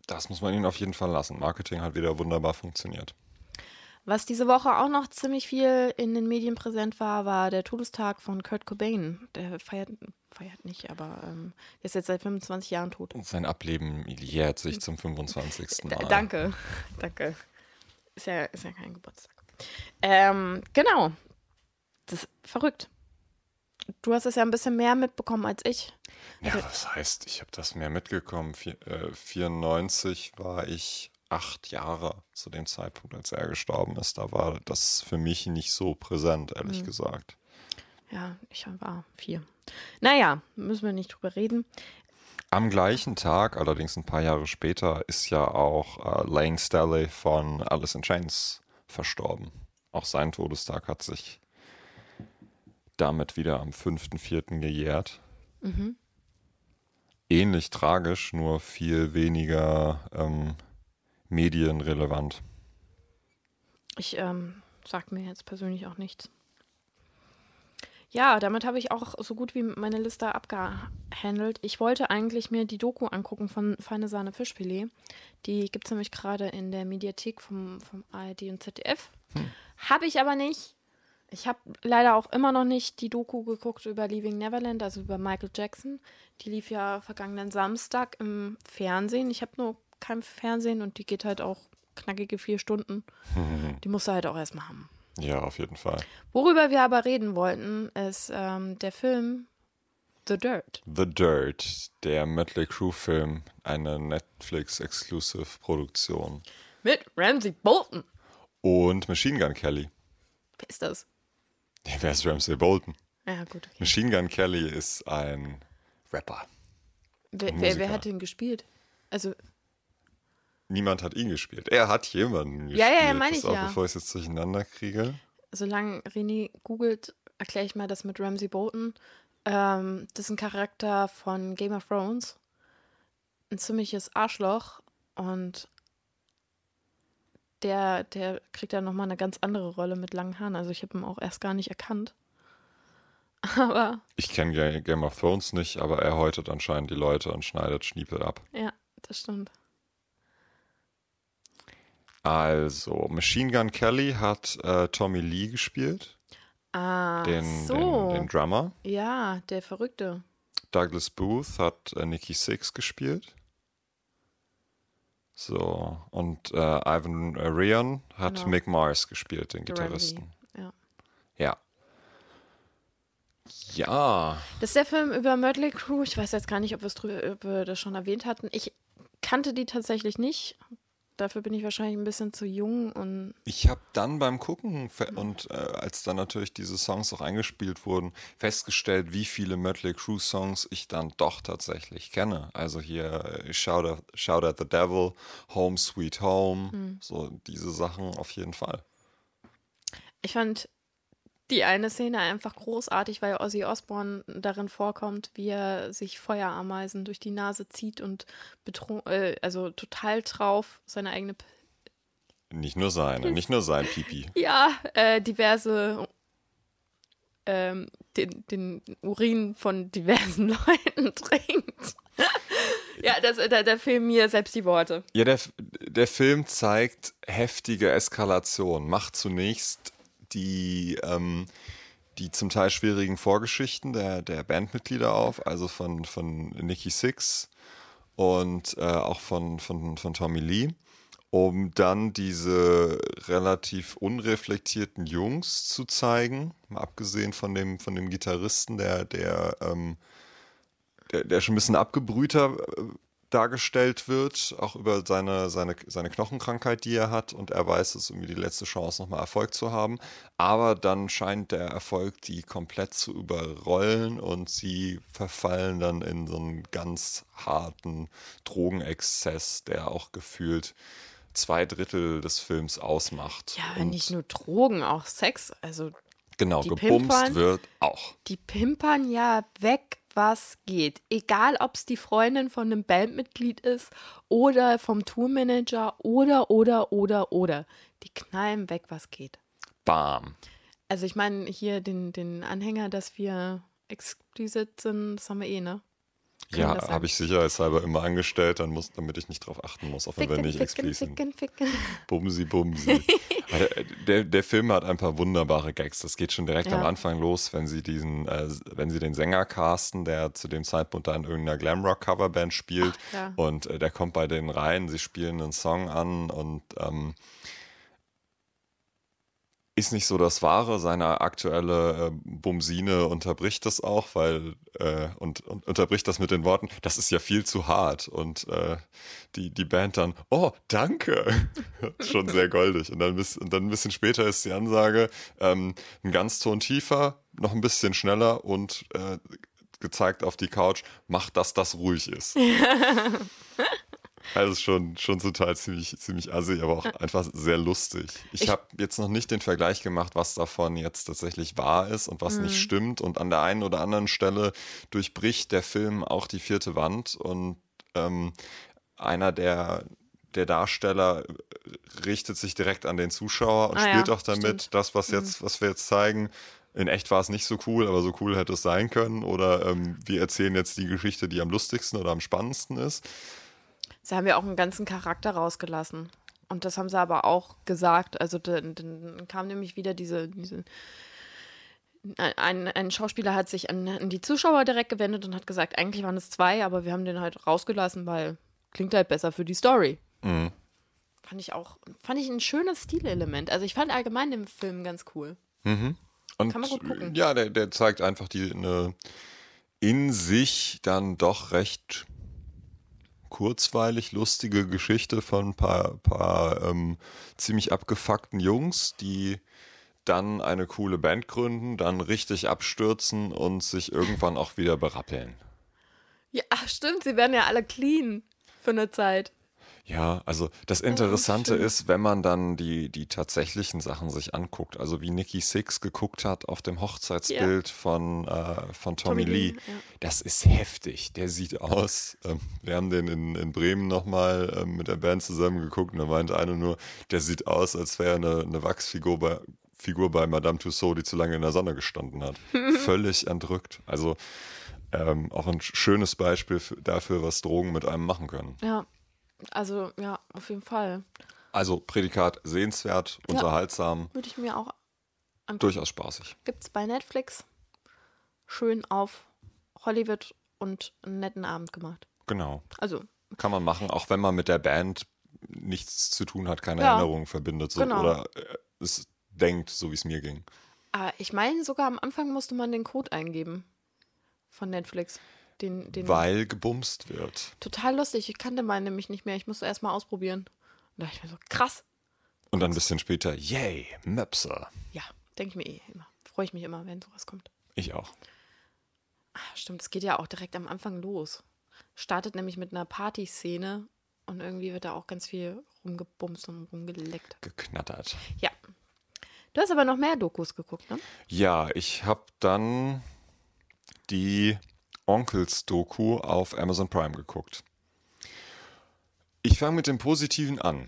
Das muss man ihnen auf jeden Fall lassen. Marketing hat wieder wunderbar funktioniert. Was diese Woche auch noch ziemlich viel in den Medien präsent war, war der Todestag von Kurt Cobain. Der feiert, feiert nicht, aber ähm, der ist jetzt seit 25 Jahren tot. Und sein Ableben jährt sich zum 25. D Mal. danke, danke. Ist ja, ist ja kein Geburtstag. Ähm, genau. Das ist verrückt. Du hast es ja ein bisschen mehr mitbekommen als ich. Ja, was heißt, ich habe das mehr mitgekommen. Vier, äh, 94 war ich acht Jahre zu dem Zeitpunkt, als er gestorben ist. Da war das für mich nicht so präsent, ehrlich gesagt. Ja, ich war vier. Naja, müssen wir nicht drüber reden. Am gleichen Tag, allerdings ein paar Jahre später, ist ja auch äh, Lane Staley von Alice in Chains verstorben. Auch sein Todestag hat sich damit wieder am 5.4. gejährt. Ähnlich tragisch, nur viel weniger ähm, medienrelevant. Ich ähm, sag mir jetzt persönlich auch nichts. Ja, damit habe ich auch so gut wie meine Liste abgehandelt. Ich wollte eigentlich mir die Doku angucken von Feine Sahne Fischfilet. Die gibt es nämlich gerade in der Mediathek vom, vom ARD und ZDF. Habe ich aber nicht. Ich habe leider auch immer noch nicht die Doku geguckt über Leaving Neverland, also über Michael Jackson. Die lief ja vergangenen Samstag im Fernsehen. Ich habe nur kein Fernsehen und die geht halt auch knackige vier Stunden. Die musst du halt auch erstmal haben. Ja, auf jeden Fall. Worüber wir aber reden wollten, ist ähm, der Film The Dirt. The Dirt, der Mötley Crue-Film, eine Netflix-Exclusive-Produktion. Mit Ramsey Bolton. Und Machine Gun Kelly. Wer ist das? Ja, wer ist Ramsey Bolton? Ja, gut. Okay. Machine Gun Kelly ist ein Rapper. Wer, wer, wer hat den gespielt? Also, Niemand hat ihn gespielt. Er hat jemanden gespielt. Ja, ja, ja, meine ich auf, ja. Bevor ich es jetzt durcheinander kriege. solange René googelt, erkläre ich mal das mit Ramsey Bolton. Ähm, das ist ein Charakter von Game of Thrones. Ein ziemliches Arschloch. Und der, der kriegt dann nochmal eine ganz andere Rolle mit langen Haaren. Also ich habe ihn auch erst gar nicht erkannt. Aber Ich kenne Ga- Game of Thrones nicht, aber er häutet anscheinend die Leute und schneidet Schniepel ab. ja, das stimmt. Also, Machine Gun Kelly hat äh, Tommy Lee gespielt, Ah, den, so. den, den Drummer. ja, der Verrückte. Douglas Booth hat äh, Nikki Six gespielt. So, und äh, Ivan äh, Rheon hat Genau. Mick Mars gespielt, den Gitarristen. Ja. Ja. Ja, Das ist der Film über Mötley Crue. Ich weiß jetzt gar nicht, ob wir das schon erwähnt hatten. Ich kannte die tatsächlich nicht. Dafür bin ich wahrscheinlich ein bisschen zu jung und ich habe dann beim Gucken und äh, als dann natürlich diese Songs auch eingespielt wurden, festgestellt, wie viele Mötley Crue Songs ich dann doch tatsächlich kenne. Also hier äh, Shout at, Shout at the Devil, Home Sweet Home, so diese Sachen auf jeden Fall. ich fand die eine Szene einfach großartig, weil Ozzy Osbourne darin vorkommt, wie er sich Feuerameisen durch die Nase zieht und äh, also total drauf seine eigene P Nicht nur seine, nicht nur sein Pipi. Ja, äh, diverse, ähm, den, den Urin von diversen Leuten trinkt. ja, das, da, da fehlen mir selbst die Worte. Ja, der, der Film zeigt heftige Eskalation, macht zunächst die, ähm, die zum Teil schwierigen Vorgeschichten der, der Bandmitglieder auf, also von, von Nicky Six und äh, auch von, von, von Tommy Lee, um dann diese relativ unreflektierten Jungs zu zeigen, mal abgesehen von dem, von dem Gitarristen, der, der, ähm, der, der schon ein bisschen abgebrühter äh, dargestellt wird, auch über seine, seine, seine Knochenkrankheit, die er hat. Und er weiß, es ist irgendwie die letzte Chance, nochmal Erfolg zu haben. Aber dann scheint der Erfolg die komplett zu überrollen und sie verfallen dann in so einen ganz harten Drogenexzess, der auch gefühlt zwei Drittel des Films ausmacht. Ja, und nicht nur Drogen, auch Sex. Also genau, die gebumst wird auch. die pimpern ja weg, was geht. Egal, ob es die Freundin von einem Bandmitglied ist oder vom Tourmanager oder, oder, oder, oder. Die knallen weg, was geht. Bam. Also ich meine, hier den, den Anhänger, dass wir exquisit sind, das haben wir eh, ne? Ja, habe ich sicherheitshalber immer angestellt, dann muss, damit ich nicht drauf achten muss, auch wenn wir nicht explizit. ficken, ficken. Bumsi, bumsi. Der, der Film hat ein paar wunderbare Gags. Das geht schon direkt Ja. am Anfang los, wenn sie diesen, äh, wenn sie den Sänger casten, der zu dem Zeitpunkt da in irgendeiner Glamrock-Coverband spielt. Ach, ja. Und äh, der kommt bei denen rein, sie spielen einen Song an und ähm, ist nicht so das Wahre. Seine aktuelle äh, Bumsine unterbricht das auch, weil äh, und, und unterbricht das mit den Worten, das ist ja viel zu hart. Und äh, die, die Band dann, oh, danke. Schon sehr goldig. Und dann, bis, und dann ein bisschen später ist die Ansage, ähm, ein ganz Ton tiefer, noch ein bisschen schneller und äh, gezeigt auf die Couch, macht, dass das ruhig ist. Also schon, schon total ziemlich, ziemlich assi, aber auch einfach sehr lustig. Ich, Ich- habe jetzt noch nicht den Vergleich gemacht, was davon jetzt tatsächlich wahr ist und was nicht stimmt. Und an der einen oder anderen Stelle durchbricht der Film auch die vierte Wand und ähm, einer der, der Darsteller richtet sich direkt an den Zuschauer und Ah ja, spielt auch damit, stimmt. das, was jetzt, was wir jetzt zeigen. In echt war es nicht so cool, aber so cool hätte es sein können. Oder ähm, wir erzählen jetzt die Geschichte, die am lustigsten oder am spannendsten ist. Sie haben ja auch einen ganzen Charakter rausgelassen. Und das haben sie aber auch gesagt. Also dann, dann kam nämlich wieder diese, diese ein, ein Schauspieler hat sich an, an die Zuschauer direkt gewendet und hat gesagt, eigentlich waren es zwei, aber wir haben den halt rausgelassen, weil klingt halt besser für die Story. Mhm. Fand ich auch, fand ich ein schönes Stilelement. Also ich fand allgemein den Film ganz cool. Und Kann man gut gucken. ja, der, der zeigt einfach die eine in sich dann doch recht kurzweilig lustige Geschichte von ein paar, paar ähm, ziemlich abgefuckten Jungs, die dann eine coole Band gründen, dann richtig abstürzen und sich irgendwann auch wieder berappeln. Ja, stimmt, sie werden ja alle clean für eine Zeit. Ja, also das Interessante schön. ist, wenn man dann die, die tatsächlichen Sachen sich anguckt, also wie Nikki Six geguckt hat auf dem Hochzeitsbild von, äh, von Tommy, Tommy Lee, ja. das ist heftig. Der sieht aus, ähm, wir haben den in, in Bremen nochmal ähm, mit der Band zusammen geguckt und da meinte einer nur, der sieht aus, als wäre eine, eine Wachsfigur bei, Figur bei Madame Tussaud, die zu lange in der Sonne gestanden hat. Völlig entrückt. Also ähm, auch ein schönes Beispiel für, dafür, was Drogen mit einem machen können. Ja, also ja, auf jeden Fall. Also Prädikat sehenswert, Ja. unterhaltsam, Würde ich mir auch angucken. durchaus spaßig. Gibt es bei Netflix. Schön auf Hollywood und einen netten Abend gemacht. Genau. Also, Kann man machen, auch wenn man mit der Band nichts zu tun hat, keine Ja. Erinnerungen verbindet so, Genau. oder äh, es denkt, so wie es mir ging. aber ich meine, sogar am Anfang musste man den Code eingeben von Netflix. Den, den Weil gebumst wird. total lustig. Ich kannte meinen nämlich nicht mehr. Ich musste erst mal ausprobieren. Und da dachte ich mir so, krass. Und dann ein bisschen später, yay, Möpser. Ja, denke ich mir eh immer. Freue ich mich immer, wenn sowas kommt. Ich auch. Ah, stimmt, es geht ja auch direkt am Anfang los. Startet nämlich mit einer Partyszene und irgendwie wird da auch ganz viel rumgebumst und rumgeleckt. Geknattert. Ja. Du hast aber noch mehr Dokus geguckt, ne? Ja, ich habe dann die Onkels-Doku auf Amazon Prime geguckt. Ich fange mit dem Positiven an.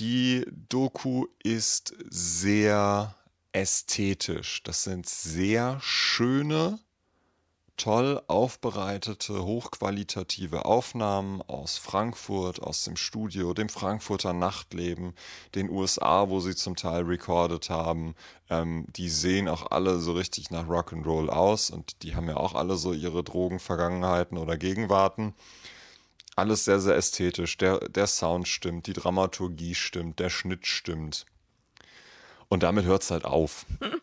Die Doku ist sehr ästhetisch. Das sind sehr schöne, toll aufbereitete, hochqualitative Aufnahmen aus Frankfurt, aus dem Studio, dem Frankfurter Nachtleben, den USA, wo sie zum Teil recorded haben. Ähm, die sehen auch alle so richtig nach Rock'n'Roll aus und die haben ja auch alle so ihre Drogenvergangenheiten oder Gegenwarten. Alles sehr, sehr ästhetisch. Der, der Sound stimmt, die Dramaturgie stimmt, der Schnitt stimmt. Und damit hört es halt auf.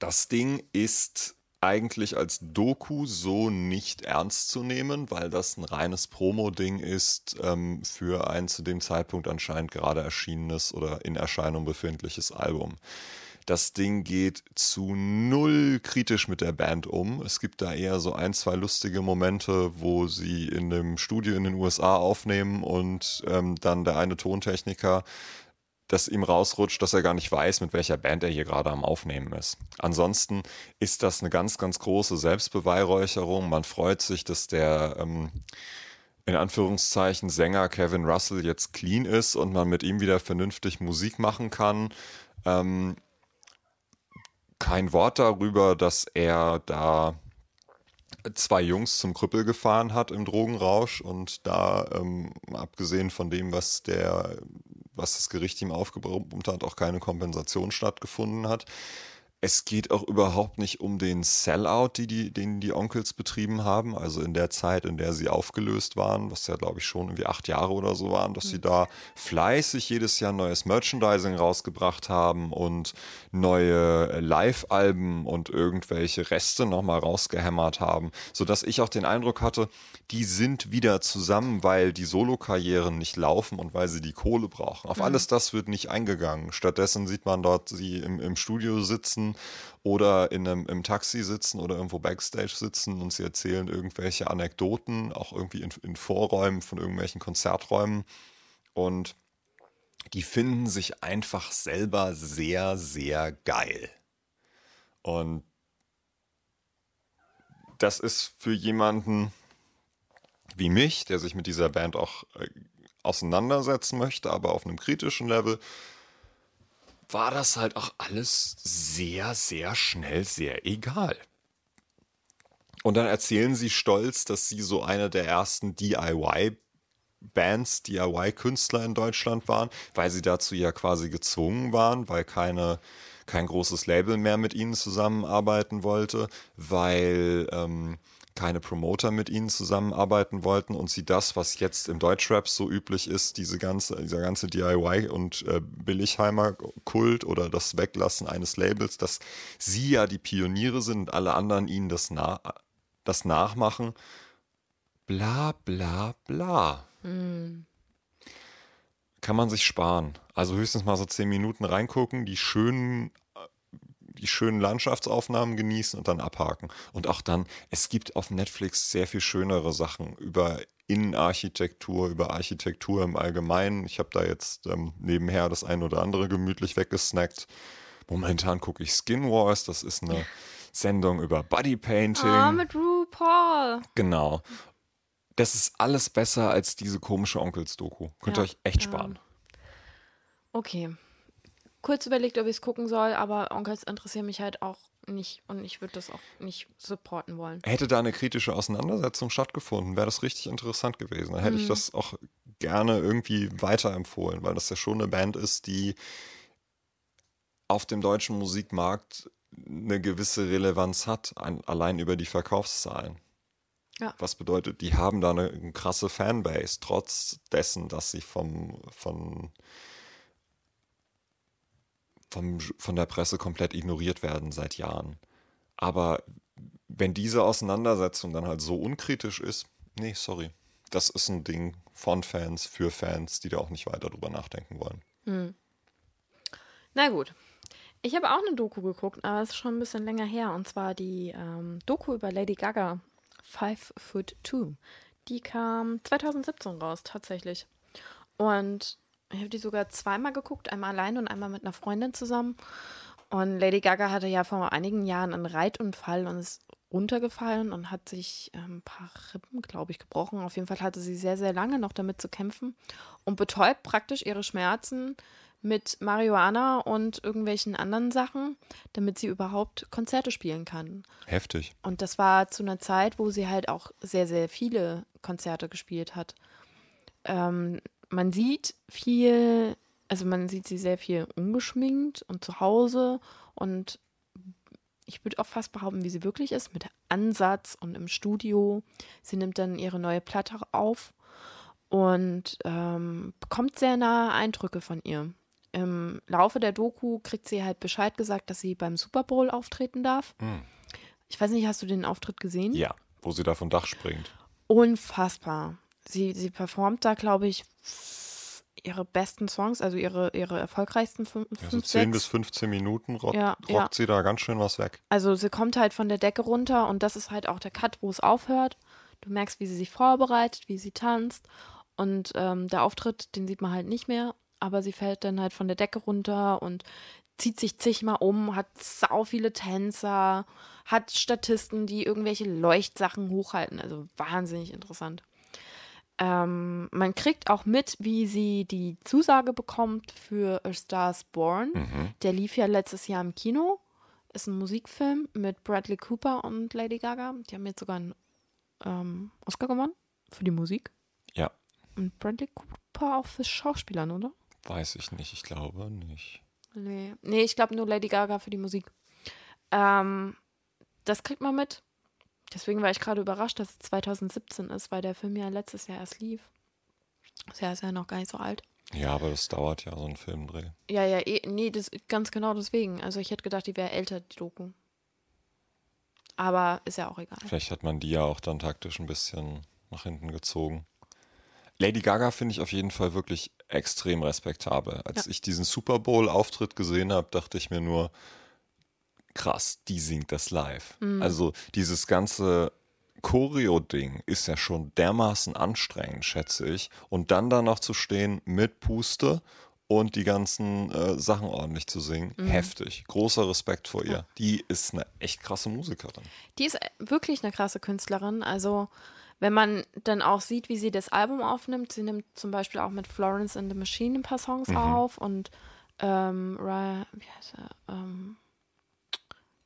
Das Ding ist eigentlich als Doku so nicht ernst zu nehmen, weil das ein reines Promo-Ding ist ähm, für ein zu dem Zeitpunkt anscheinend gerade erschienenes oder in Erscheinung befindliches Album. Das Ding geht zu null kritisch mit der Band um. Es gibt da eher so ein, zwei lustige Momente, wo sie in einem Studio in den USA aufnehmen und ähm, dann der eine Tontechniker dass ihm rausrutscht, dass er gar nicht weiß, mit welcher Band er hier gerade am Aufnehmen ist. Ansonsten ist das eine ganz, ganz große Selbstbeweihräucherung. Man freut sich, dass der ähm, in Anführungszeichen Sänger Kevin Russell jetzt clean ist und man mit ihm wieder vernünftig Musik machen kann. Ähm, kein Wort darüber, dass er da zwei Jungs zum Krüppel gefahren hat im Drogenrausch und da, ähm, abgesehen von dem, was der was das Gericht ihm aufgebrummt hat, auch keine Kompensation stattgefunden hat. Es geht auch überhaupt nicht um den Sellout, die die, den die Onkels betrieben haben. Also in der Zeit, in der sie aufgelöst waren, was ja glaube ich schon irgendwie acht Jahre oder so waren, dass mhm. sie da fleißig jedes Jahr neues Merchandising rausgebracht haben und neue Live-Alben und irgendwelche Reste nochmal rausgehämmert haben, sodass ich auch den Eindruck hatte, die sind wieder zusammen, weil die Solokarrieren nicht laufen und weil sie die Kohle brauchen. Auf mhm. alles das wird nicht eingegangen. Stattdessen sieht man dort sie im, im Studio sitzen oder in einem, im Taxi sitzen oder irgendwo Backstage sitzen und sie erzählen irgendwelche Anekdoten, auch irgendwie in, in Vorräumen von irgendwelchen Konzerträumen. Und die finden sich einfach selber sehr, sehr geil. Und das ist für jemanden wie mich, der sich mit dieser Band auch äh, auseinandersetzen möchte, aber auf einem kritischen Level, war das halt auch alles sehr, sehr schnell sehr egal. Und dann erzählen sie stolz, dass sie so eine der ersten DIY-Bands, DIY-Künstler in Deutschland waren, weil sie dazu ja quasi gezwungen waren, weil keine, kein großes Label mehr mit ihnen zusammenarbeiten wollte, weil ähm, keine Promoter mit ihnen zusammenarbeiten wollten und sie das, was jetzt im Deutschrap so üblich ist, diese ganze, dieser ganze DIY und äh, Billigheimer-Kult oder das Weglassen eines Labels, dass sie ja die Pioniere sind und alle anderen ihnen das, na das nachmachen. Bla bla bla. Mhm. Kann man sich sparen. Also höchstens mal so zehn Minuten reingucken, die schönen die schönen Landschaftsaufnahmen genießen und dann abhaken. Und auch dann, es gibt auf Netflix sehr viel schönere Sachen über Innenarchitektur, über Architektur im Allgemeinen. Ich habe da jetzt ähm, nebenher das ein oder andere gemütlich weggesnackt. Momentan gucke ich Skin Wars, das ist eine Sendung über Bodypainting. Ah, mit RuPaul. Genau. Das ist alles besser als diese komische Onkels-Doku. Könnt ihr euch echt sparen. Okay kurz überlegt, ob ich es gucken soll, aber Onkels interessieren mich halt auch nicht und ich würde das auch nicht supporten wollen. Hätte da eine kritische Auseinandersetzung stattgefunden, wäre das richtig interessant gewesen. Dann hätte mhm. ich das auch gerne irgendwie weiterempfohlen, weil das ja schon eine Band ist, die auf dem deutschen Musikmarkt eine gewisse Relevanz hat, allein über die Verkaufszahlen. Ja. Was bedeutet, die haben da eine, eine krasse Fanbase, trotz dessen, dass sie vom, von vom, von der Presse komplett ignoriert werden seit Jahren. Aber wenn diese Auseinandersetzung dann halt so unkritisch ist, nee, sorry. Das ist ein Ding von Fans für Fans, die da auch nicht weiter drüber nachdenken wollen. Hm. Na gut. Ich habe auch eine Doku geguckt, aber es ist schon ein bisschen länger her. Und zwar die ähm, Doku über Lady Gaga, Five Foot Two. Die kam 2017 raus, tatsächlich. Und ich habe die sogar zweimal geguckt, einmal allein und einmal mit einer Freundin zusammen. Und Lady Gaga hatte ja vor einigen Jahren einen Reitunfall und ist runtergefallen und hat sich ähm, ein paar Rippen, glaube ich, gebrochen. Auf jeden Fall hatte sie sehr, sehr lange noch damit zu kämpfen und betäubt praktisch ihre Schmerzen mit Marihuana und irgendwelchen anderen Sachen, damit sie überhaupt Konzerte spielen kann. Heftig. Und das war zu einer Zeit, wo sie halt auch sehr, sehr viele Konzerte gespielt hat. Ähm, man sieht viel, also man sieht sie sehr viel ungeschminkt und zu Hause und ich würde auch fast behaupten, wie sie wirklich ist, mit Ansatz und im Studio. Sie nimmt dann ihre neue Platte auf und ähm, bekommt sehr nahe Eindrücke von ihr. Im Laufe der Doku kriegt sie halt Bescheid gesagt, dass sie beim Super Bowl auftreten darf. Hm. Ich weiß nicht, hast du den Auftritt gesehen? Ja, wo sie da vom Dach springt. Unfassbar. Sie, sie performt da, glaube ich, ihre besten Songs, also ihre, ihre erfolgreichsten fünf, Also fünf 10 sechs. bis 15 Minuten rock, Ja, rockt ja. sie da ganz schön was weg. Also sie kommt halt von der Decke runter und das ist halt auch der Cut, wo es aufhört. Du merkst, wie sie sich vorbereitet, wie sie tanzt und ähm, der Auftritt, den sieht man halt nicht mehr, aber sie fällt dann halt von der Decke runter und zieht sich zigmal um, hat sau viele Tänzer, hat Statisten, die irgendwelche Leuchtsachen hochhalten, also wahnsinnig interessant. Ähm, man kriegt auch mit, wie sie die Zusage bekommt für A Star's Born. Mhm. Der lief ja letztes Jahr im Kino. Ist ein Musikfilm mit Bradley Cooper und Lady Gaga. Die haben jetzt sogar einen ähm, Oscar gewonnen für die Musik. Ja, Und Bradley Cooper auch fürs Schauspielern, oder? weiß ich nicht. Ich glaube nicht. Nee, nee ich glaube nur Lady Gaga für die Musik. Ähm, das kriegt man mit. Deswegen war ich gerade überrascht, dass es 2017 ist, weil der Film ja letztes Jahr erst lief. Ist ja, ist ja noch gar nicht so alt. Ja, aber das dauert ja, so ein Filmdreh. Ja, ja, eh, nee, das, ganz genau deswegen. Also ich hätte gedacht, die wäre älter, die Doku. Aber ist ja auch egal. Vielleicht hat man die ja auch dann taktisch ein bisschen nach hinten gezogen. Lady Gaga finde ich auf jeden Fall wirklich extrem respektabel. Als Ja. ich diesen Super Bowl-Auftritt gesehen habe, dachte ich mir nur, krass, die singt das live. Mhm. Also dieses ganze Choreo-Ding ist ja schon dermaßen anstrengend, schätze ich. Und dann da noch zu stehen mit Puste und die ganzen äh, Sachen ordentlich zu singen, heftig. Großer Respekt vor ihr. Die ist eine echt krasse Musikerin. Die ist wirklich eine krasse Künstlerin. Also, wenn man dann auch sieht, wie sie das Album aufnimmt, sie nimmt zum Beispiel auch mit Florence and the Machine ein paar Songs auf und ähm, Ryan, wie heißt er? Ähm,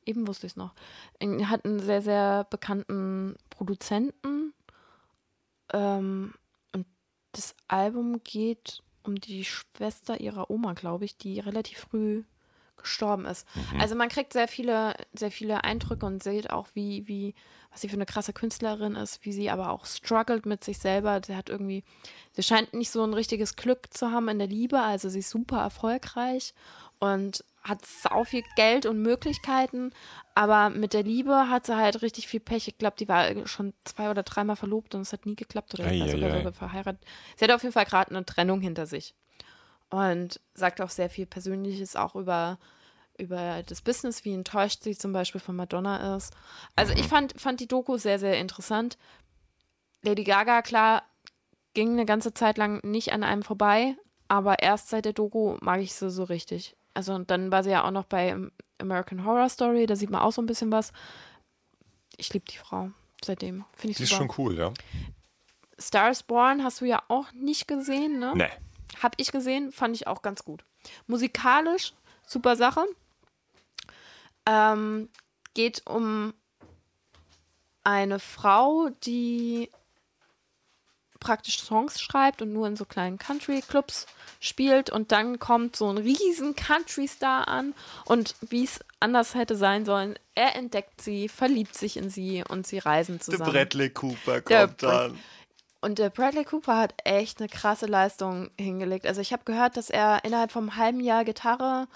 eben wusste ich es noch. Er Hat einen sehr, sehr bekannten Produzenten. Ähm, und das Album geht um die Schwester ihrer Oma, glaube ich, die relativ früh gestorben ist. Also man kriegt sehr viele, sehr viele Eindrücke und sieht auch, wie, wie, was sie für eine krasse Künstlerin ist, wie sie aber auch struggelt mit sich selber. Sie hat irgendwie, sie scheint nicht so ein richtiges Glück zu haben in der Liebe, also sie ist super erfolgreich und hat sau viel Geld und Möglichkeiten, aber mit der Liebe hat sie halt richtig viel Pech. Ich glaube, die war schon zwei oder dreimal verlobt und es hat nie geklappt oder ich weiß sogar sogar verheiratet. Sie hat auf jeden Fall gerade eine Trennung hinter sich und sagt auch sehr viel Persönliches auch über, über das Business, wie enttäuscht sie zum Beispiel von Madonna ist. Also ich fand, fand die Doku sehr, sehr interessant. Lady Gaga, klar, ging eine ganze Zeit lang nicht an einem vorbei, aber erst seit der Doku mag ich sie so richtig. Also und dann war sie ja auch noch bei American Horror Story, da sieht man auch so ein bisschen was. Ich liebe die Frau seitdem. Finde ich Die ist super. schon cool, ja? Stars Born hast du ja auch nicht gesehen, ne? Nee. Hab ich gesehen, fand ich auch ganz gut. Musikalisch, super Sache. Ähm, geht um eine Frau, die praktisch Songs schreibt und nur in so kleinen Country-Clubs spielt und dann kommt so ein riesen Country-Star an und wie es anders hätte sein sollen, er entdeckt sie, verliebt sich in sie und sie reisen zusammen. Cooper Der Brad- Und der Bradley Cooper hat echt eine krasse Leistung hingelegt. Also ich habe gehört, dass er innerhalb vom halben Jahr Gitarre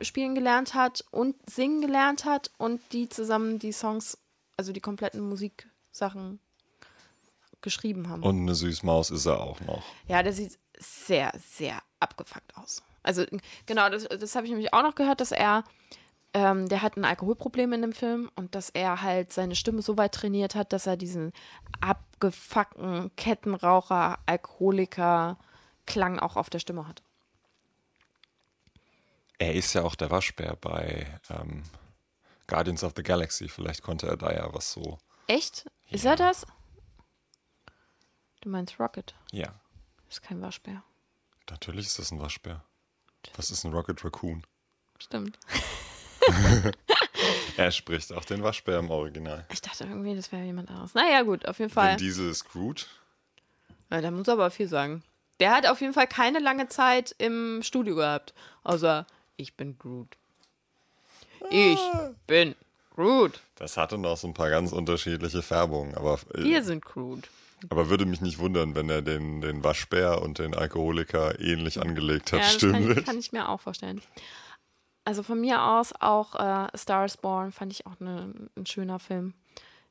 spielen gelernt hat und singen gelernt hat und die zusammen die Songs, also die kompletten Musiksachen geschrieben haben. Und eine Süßmaus ist er auch noch. Ja, der sieht sehr, sehr abgefuckt aus. Also genau, das, das habe ich nämlich auch noch gehört, dass er, ähm, der hat ein Alkoholproblem in dem Film und dass er halt seine Stimme so weit trainiert hat, dass er diesen abgefuckten Kettenraucher, Alkoholiker Klang auch auf der Stimme hat. Er ist ja auch der Waschbär bei ähm, Guardians of the Galaxy. Vielleicht konnte er da ja was so. Echt? Ist Ja. er das? Du meinst Rocket? Ja, Ist kein Waschbär. natürlich ist das ein Waschbär. Was ist ein Rocket Raccoon? Stimmt. Er spricht auch den Waschbär im Original. Ich dachte irgendwie, das wäre jemand anderes. Naja, gut, auf jeden Fall. Diesel ist Groot. Ja, da muss aber viel sagen. Der hat auf jeden Fall keine lange Zeit im Studio gehabt. Außer, ich bin Groot. Ich bin Groot. Das hatte noch so ein paar ganz unterschiedliche Färbungen, aber, äh, Wir sind Groot. Aber würde mich nicht wundern, wenn er den, den Waschbär und den Alkoholiker ähnlich angelegt hat, Ja, das kann, stimmlich. ich- kann ich mir auch vorstellen. Also von mir aus auch äh, Star is Born fand ich auch ne, ein schöner Film.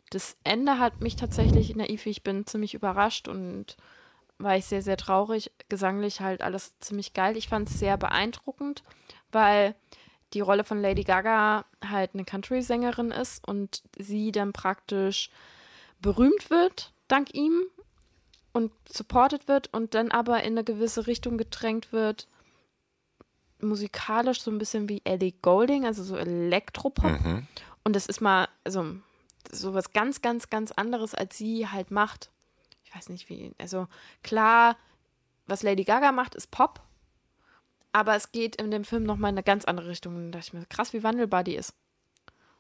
Das Ende hat mich tatsächlich naiv, ich bin, ziemlich überrascht und war ich sehr, sehr traurig. Gesanglich halt alles ziemlich geil. Ich fand es sehr beeindruckend, weil die Rolle von Lady Gaga halt eine Country-Sängerin ist und sie dann praktisch berühmt wird dank ihm und supported wird und dann aber in eine gewisse Richtung gedrängt wird, musikalisch so ein bisschen wie Ellie Golding, also so Elektropop. Mhm. Und das ist mal, also sowas ganz, ganz, ganz anderes, als sie halt macht. Ich weiß nicht wie, also klar, was Lady Gaga macht, ist Pop. Aber es geht in dem Film nochmal in eine ganz andere Richtung. Da dachte ich mir, krass, wie wandelbar die ist.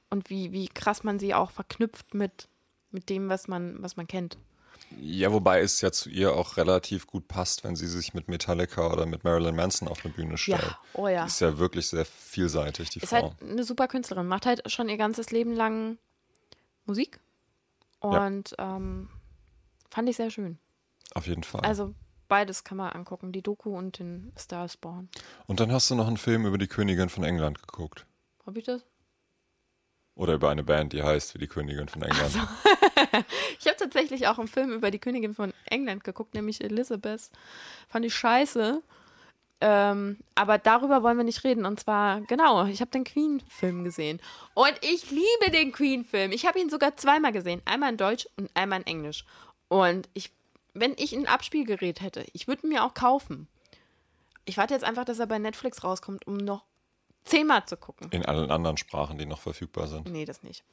Und wie, wie krass man sie auch verknüpft mit, mit dem, was man, was man kennt. Ja, wobei es ja zu ihr auch relativ gut passt, wenn sie sich mit Metallica oder mit Marilyn Manson auf eine Bühne stellt. Ja, oh ja. Die ist ja wirklich sehr vielseitig, die Ist Frau. halt eine super Künstlerin, macht halt schon ihr ganzes Leben lang Musik. Und ähm, fand ich sehr schön. Auf jeden Fall. Also beides kann man angucken, die Doku und den Star Born. Und dann hast du noch einen Film über die Königin von England geguckt. Hab ich das? Oder über eine Band, die heißt wie die Königin von England. Ich habe tatsächlich auch einen Film über die Königin von England geguckt, nämlich Elizabeth. Fand ich scheiße. Ähm, aber darüber wollen wir nicht reden. Und zwar, genau, ich habe den Queen-Film gesehen. Und ich liebe den Queen-Film. Ich habe ihn sogar zweimal gesehen. Einmal in Deutsch und einmal in Englisch. Und ich, wenn ich ein Abspielgerät hätte, ich würde mir auch kaufen. Ich warte jetzt einfach, dass er bei Netflix rauskommt, um noch zehnmal zu gucken. In allen anderen Sprachen, die noch verfügbar sind. Nee, das nicht.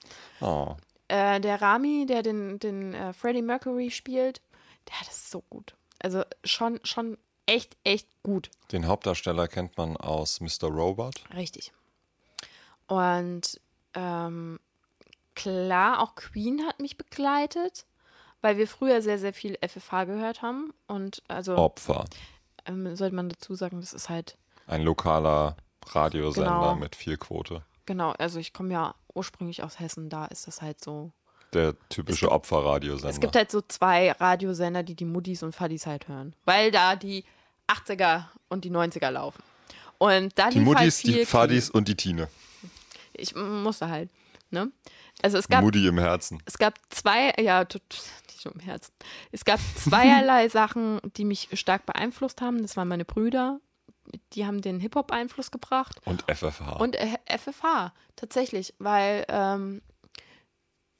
Oh. Äh, der Rami, der den, den äh, Freddie Mercury spielt, der hat es so gut. Also schon, schon echt, echt gut. Den Hauptdarsteller kennt man aus Mr. Robot. Richtig. Und ähm, klar, auch Queen hat mich begleitet, weil wir früher sehr, sehr viel FFH gehört haben. Und also Opfer. ähm, sollte man dazu sagen, das ist halt, Ein lokaler Radiosender Genau. mit viel Quote. genau, also ich komme ja ursprünglich aus Hessen, da ist das halt so. Der typische Opferradiosender. Es gibt halt so zwei Radiosender, die die Muttis und Fadis halt hören, weil da die 80er und die 90er laufen. Und da die Muttis, halt viel die Fadis und die Tine. Ich musste halt, ne? Also es gab, Mutti im Herzen. es gab zwei, ja, tut, die schon im Herzen. Es gab zweierlei Sachen, die mich stark beeinflusst haben. Das waren meine Brüder, die haben den Hip-Hop-Einfluss gebracht. Und FFH. Und äh, FFH, tatsächlich, weil ähm,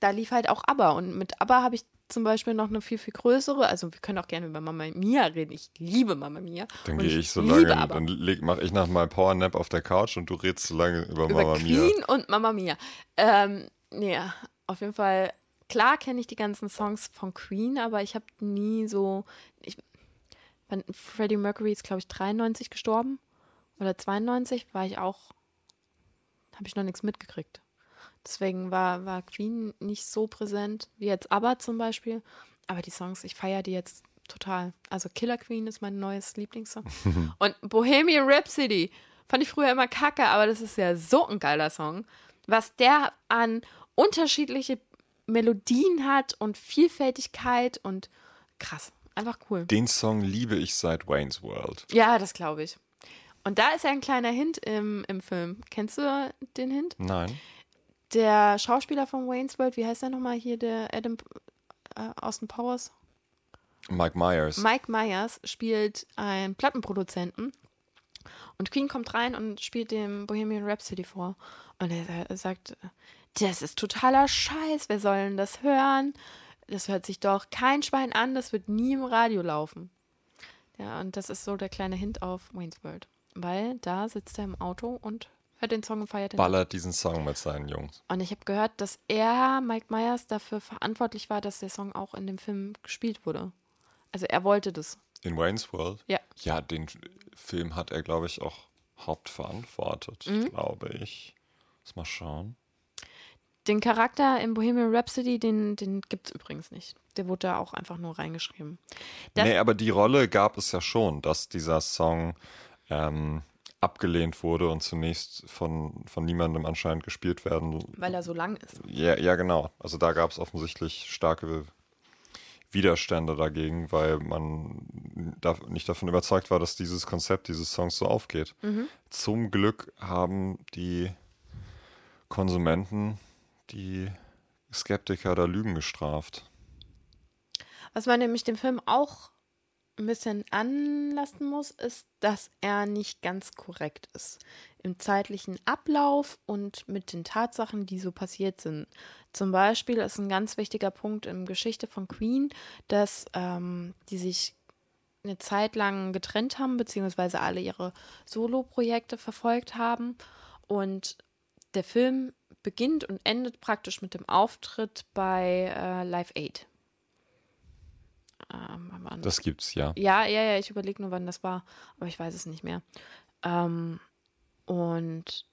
da lief halt auch ABBA. Und mit ABBA habe ich zum Beispiel noch eine viel, viel größere, also wir können auch gerne über Mama Mia reden. Ich liebe Mama Mia. dann gehe ich so lange, ABBA. dann mache ich nach mal Powernap auf der Couch und du redest so lange über, über Mama Mia. Queen und Mama Mia. Ähm, nee, auf jeden Fall, klar kenne ich die ganzen Songs von Queen, aber ich habe nie so, ich, Freddie Mercury ist, glaube ich, 93 gestorben oder 92, war ich auch, habe ich noch nichts mitgekriegt. Deswegen war, war Queen nicht so präsent wie jetzt ABBA zum Beispiel. Aber die Songs, ich feiere die jetzt total. Also Killer Queen ist mein neues Lieblingssong. Und Bohemian Rhapsody fand ich früher immer kacke, aber das ist ja so ein geiler Song. Was der an unterschiedliche Melodien hat und Vielfältigkeit und krass. Einfach cool. Den Song liebe ich seit Wayne's World. Ja, das glaube ich. Und da ist ja ein kleiner Hint im, im Film. Kennst du den Hint? Nein. Der Schauspieler von Wayne's World, wie heißt der nochmal hier, der Adam äh, Austin Powers? Mike Myers. Mike Myers spielt einen Plattenproduzenten und Queen kommt rein und spielt dem Bohemian Rhapsody vor. Und er, er sagt, das ist totaler Scheiß, wer soll denn das hören? Das hört sich doch kein Schwein an, das wird nie im Radio laufen. Ja, und das ist so der kleine Hint auf Wayne's World. Weil da sitzt er im Auto und Hört den Song und feiert den. Ballert diesen Song mit seinen Jungs. Und ich habe gehört, dass er, Mike Myers, dafür verantwortlich war, dass der Song auch in dem Film gespielt wurde. Also er wollte das. In Wayne's World? Ja. Ja, den Film hat er, glaube ich, auch hauptverantwortet, Mhm. glaube ich. Lass mal schauen. Den Charakter in Bohemian Rhapsody, den, den gibt es übrigens nicht. Der wurde da auch einfach nur reingeschrieben. Das- nee, aber die Rolle gab es ja schon, dass dieser Song ähm, abgelehnt wurde und zunächst von, von niemandem anscheinend gespielt werden. Weil er so lang ist. Ja, ja genau. Also da gab es offensichtlich starke Widerstände dagegen, weil man da nicht davon überzeugt war, dass dieses Konzept dieses Songs so aufgeht. Zum Glück haben die Konsumenten die Skeptiker da Lügen gestraft. Was man nämlich dem Film auch ein bisschen anlasten muss, ist, dass er nicht ganz korrekt ist. Im zeitlichen Ablauf und mit den Tatsachen, die so passiert sind. Zum Beispiel ist ein ganz wichtiger Punkt in Geschichte von Queen, dass ähm, die sich eine Zeit lang getrennt haben, beziehungsweise alle ihre Solo-Projekte verfolgt haben. Und der Film beginnt und endet praktisch mit dem Auftritt bei äh, Live Aid. Ähm, denn Das gibt's ja. ja, ja, ja, ich überlege nur, wann das war, aber ich weiß es nicht mehr. Ähm, und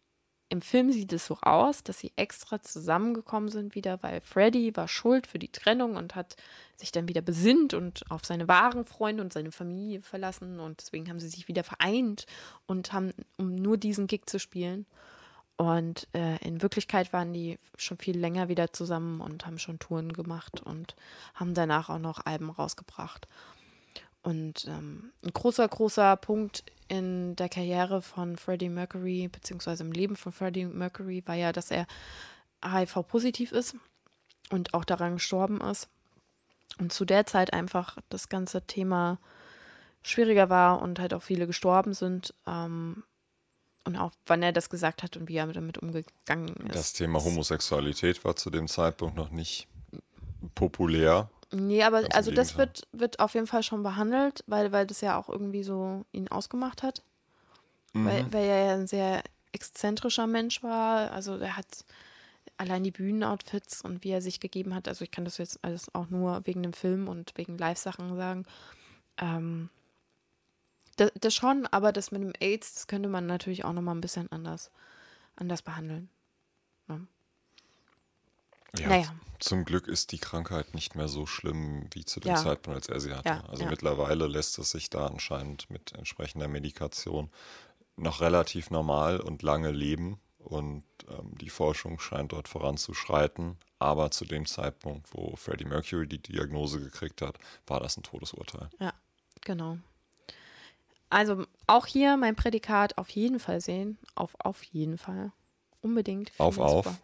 im Film sieht es so aus, dass sie extra zusammengekommen sind wieder, weil Freddy war schuld für die Trennung und hat sich dann wieder besinnt und auf seine wahren Freunde und seine Familie verlassen und deswegen haben sie sich wieder vereint und haben, um nur diesen Gig zu spielen. Und äh, in Wirklichkeit waren die schon viel länger wieder zusammen und haben schon Touren gemacht und haben danach auch noch Alben rausgebracht. Und ähm, ein großer, großer Punkt in der Karriere von Freddie Mercury, beziehungsweise im Leben von Freddie Mercury, war ja, dass er HIV-positiv ist und auch daran gestorben ist. Und zu der Zeit einfach das ganze Thema schwieriger war und halt auch viele gestorben sind. Ähm, und auch wann er das gesagt hat und wie er damit umgegangen ist. Das Thema Homosexualität war zu dem Zeitpunkt noch nicht populär. Nee, aber Ganz also das wird, wird auf jeden Fall schon behandelt, weil, weil das ja auch irgendwie so ihn ausgemacht hat. Weil, Mhm. weil er ja ein sehr exzentrischer Mensch war. Also er hat allein die Bühnenoutfits und wie er sich gegeben hat. Also ich kann das jetzt alles auch nur wegen dem Film und wegen Live-Sachen sagen. Ähm, das, das schon, aber das mit dem AIDS, das könnte man natürlich auch nochmal ein bisschen anders, anders behandeln. Ja, Naja. Zum Glück ist die Krankheit nicht mehr so schlimm wie zu dem Ja. Zeitpunkt, als er sie hatte. Ja, also ja. mittlerweile lässt es sich da anscheinend mit entsprechender Medikation noch relativ normal und lange leben. Und ähm, die Forschung scheint dort voranzuschreiten. Aber zu dem Zeitpunkt, wo Freddie Mercury die Diagnose gekriegt hat, war das ein Todesurteil. Ja, genau. Also auch hier mein Prädikat auf jeden Fall sehen. Auf auf jeden Fall. Unbedingt. Auf, auf. super.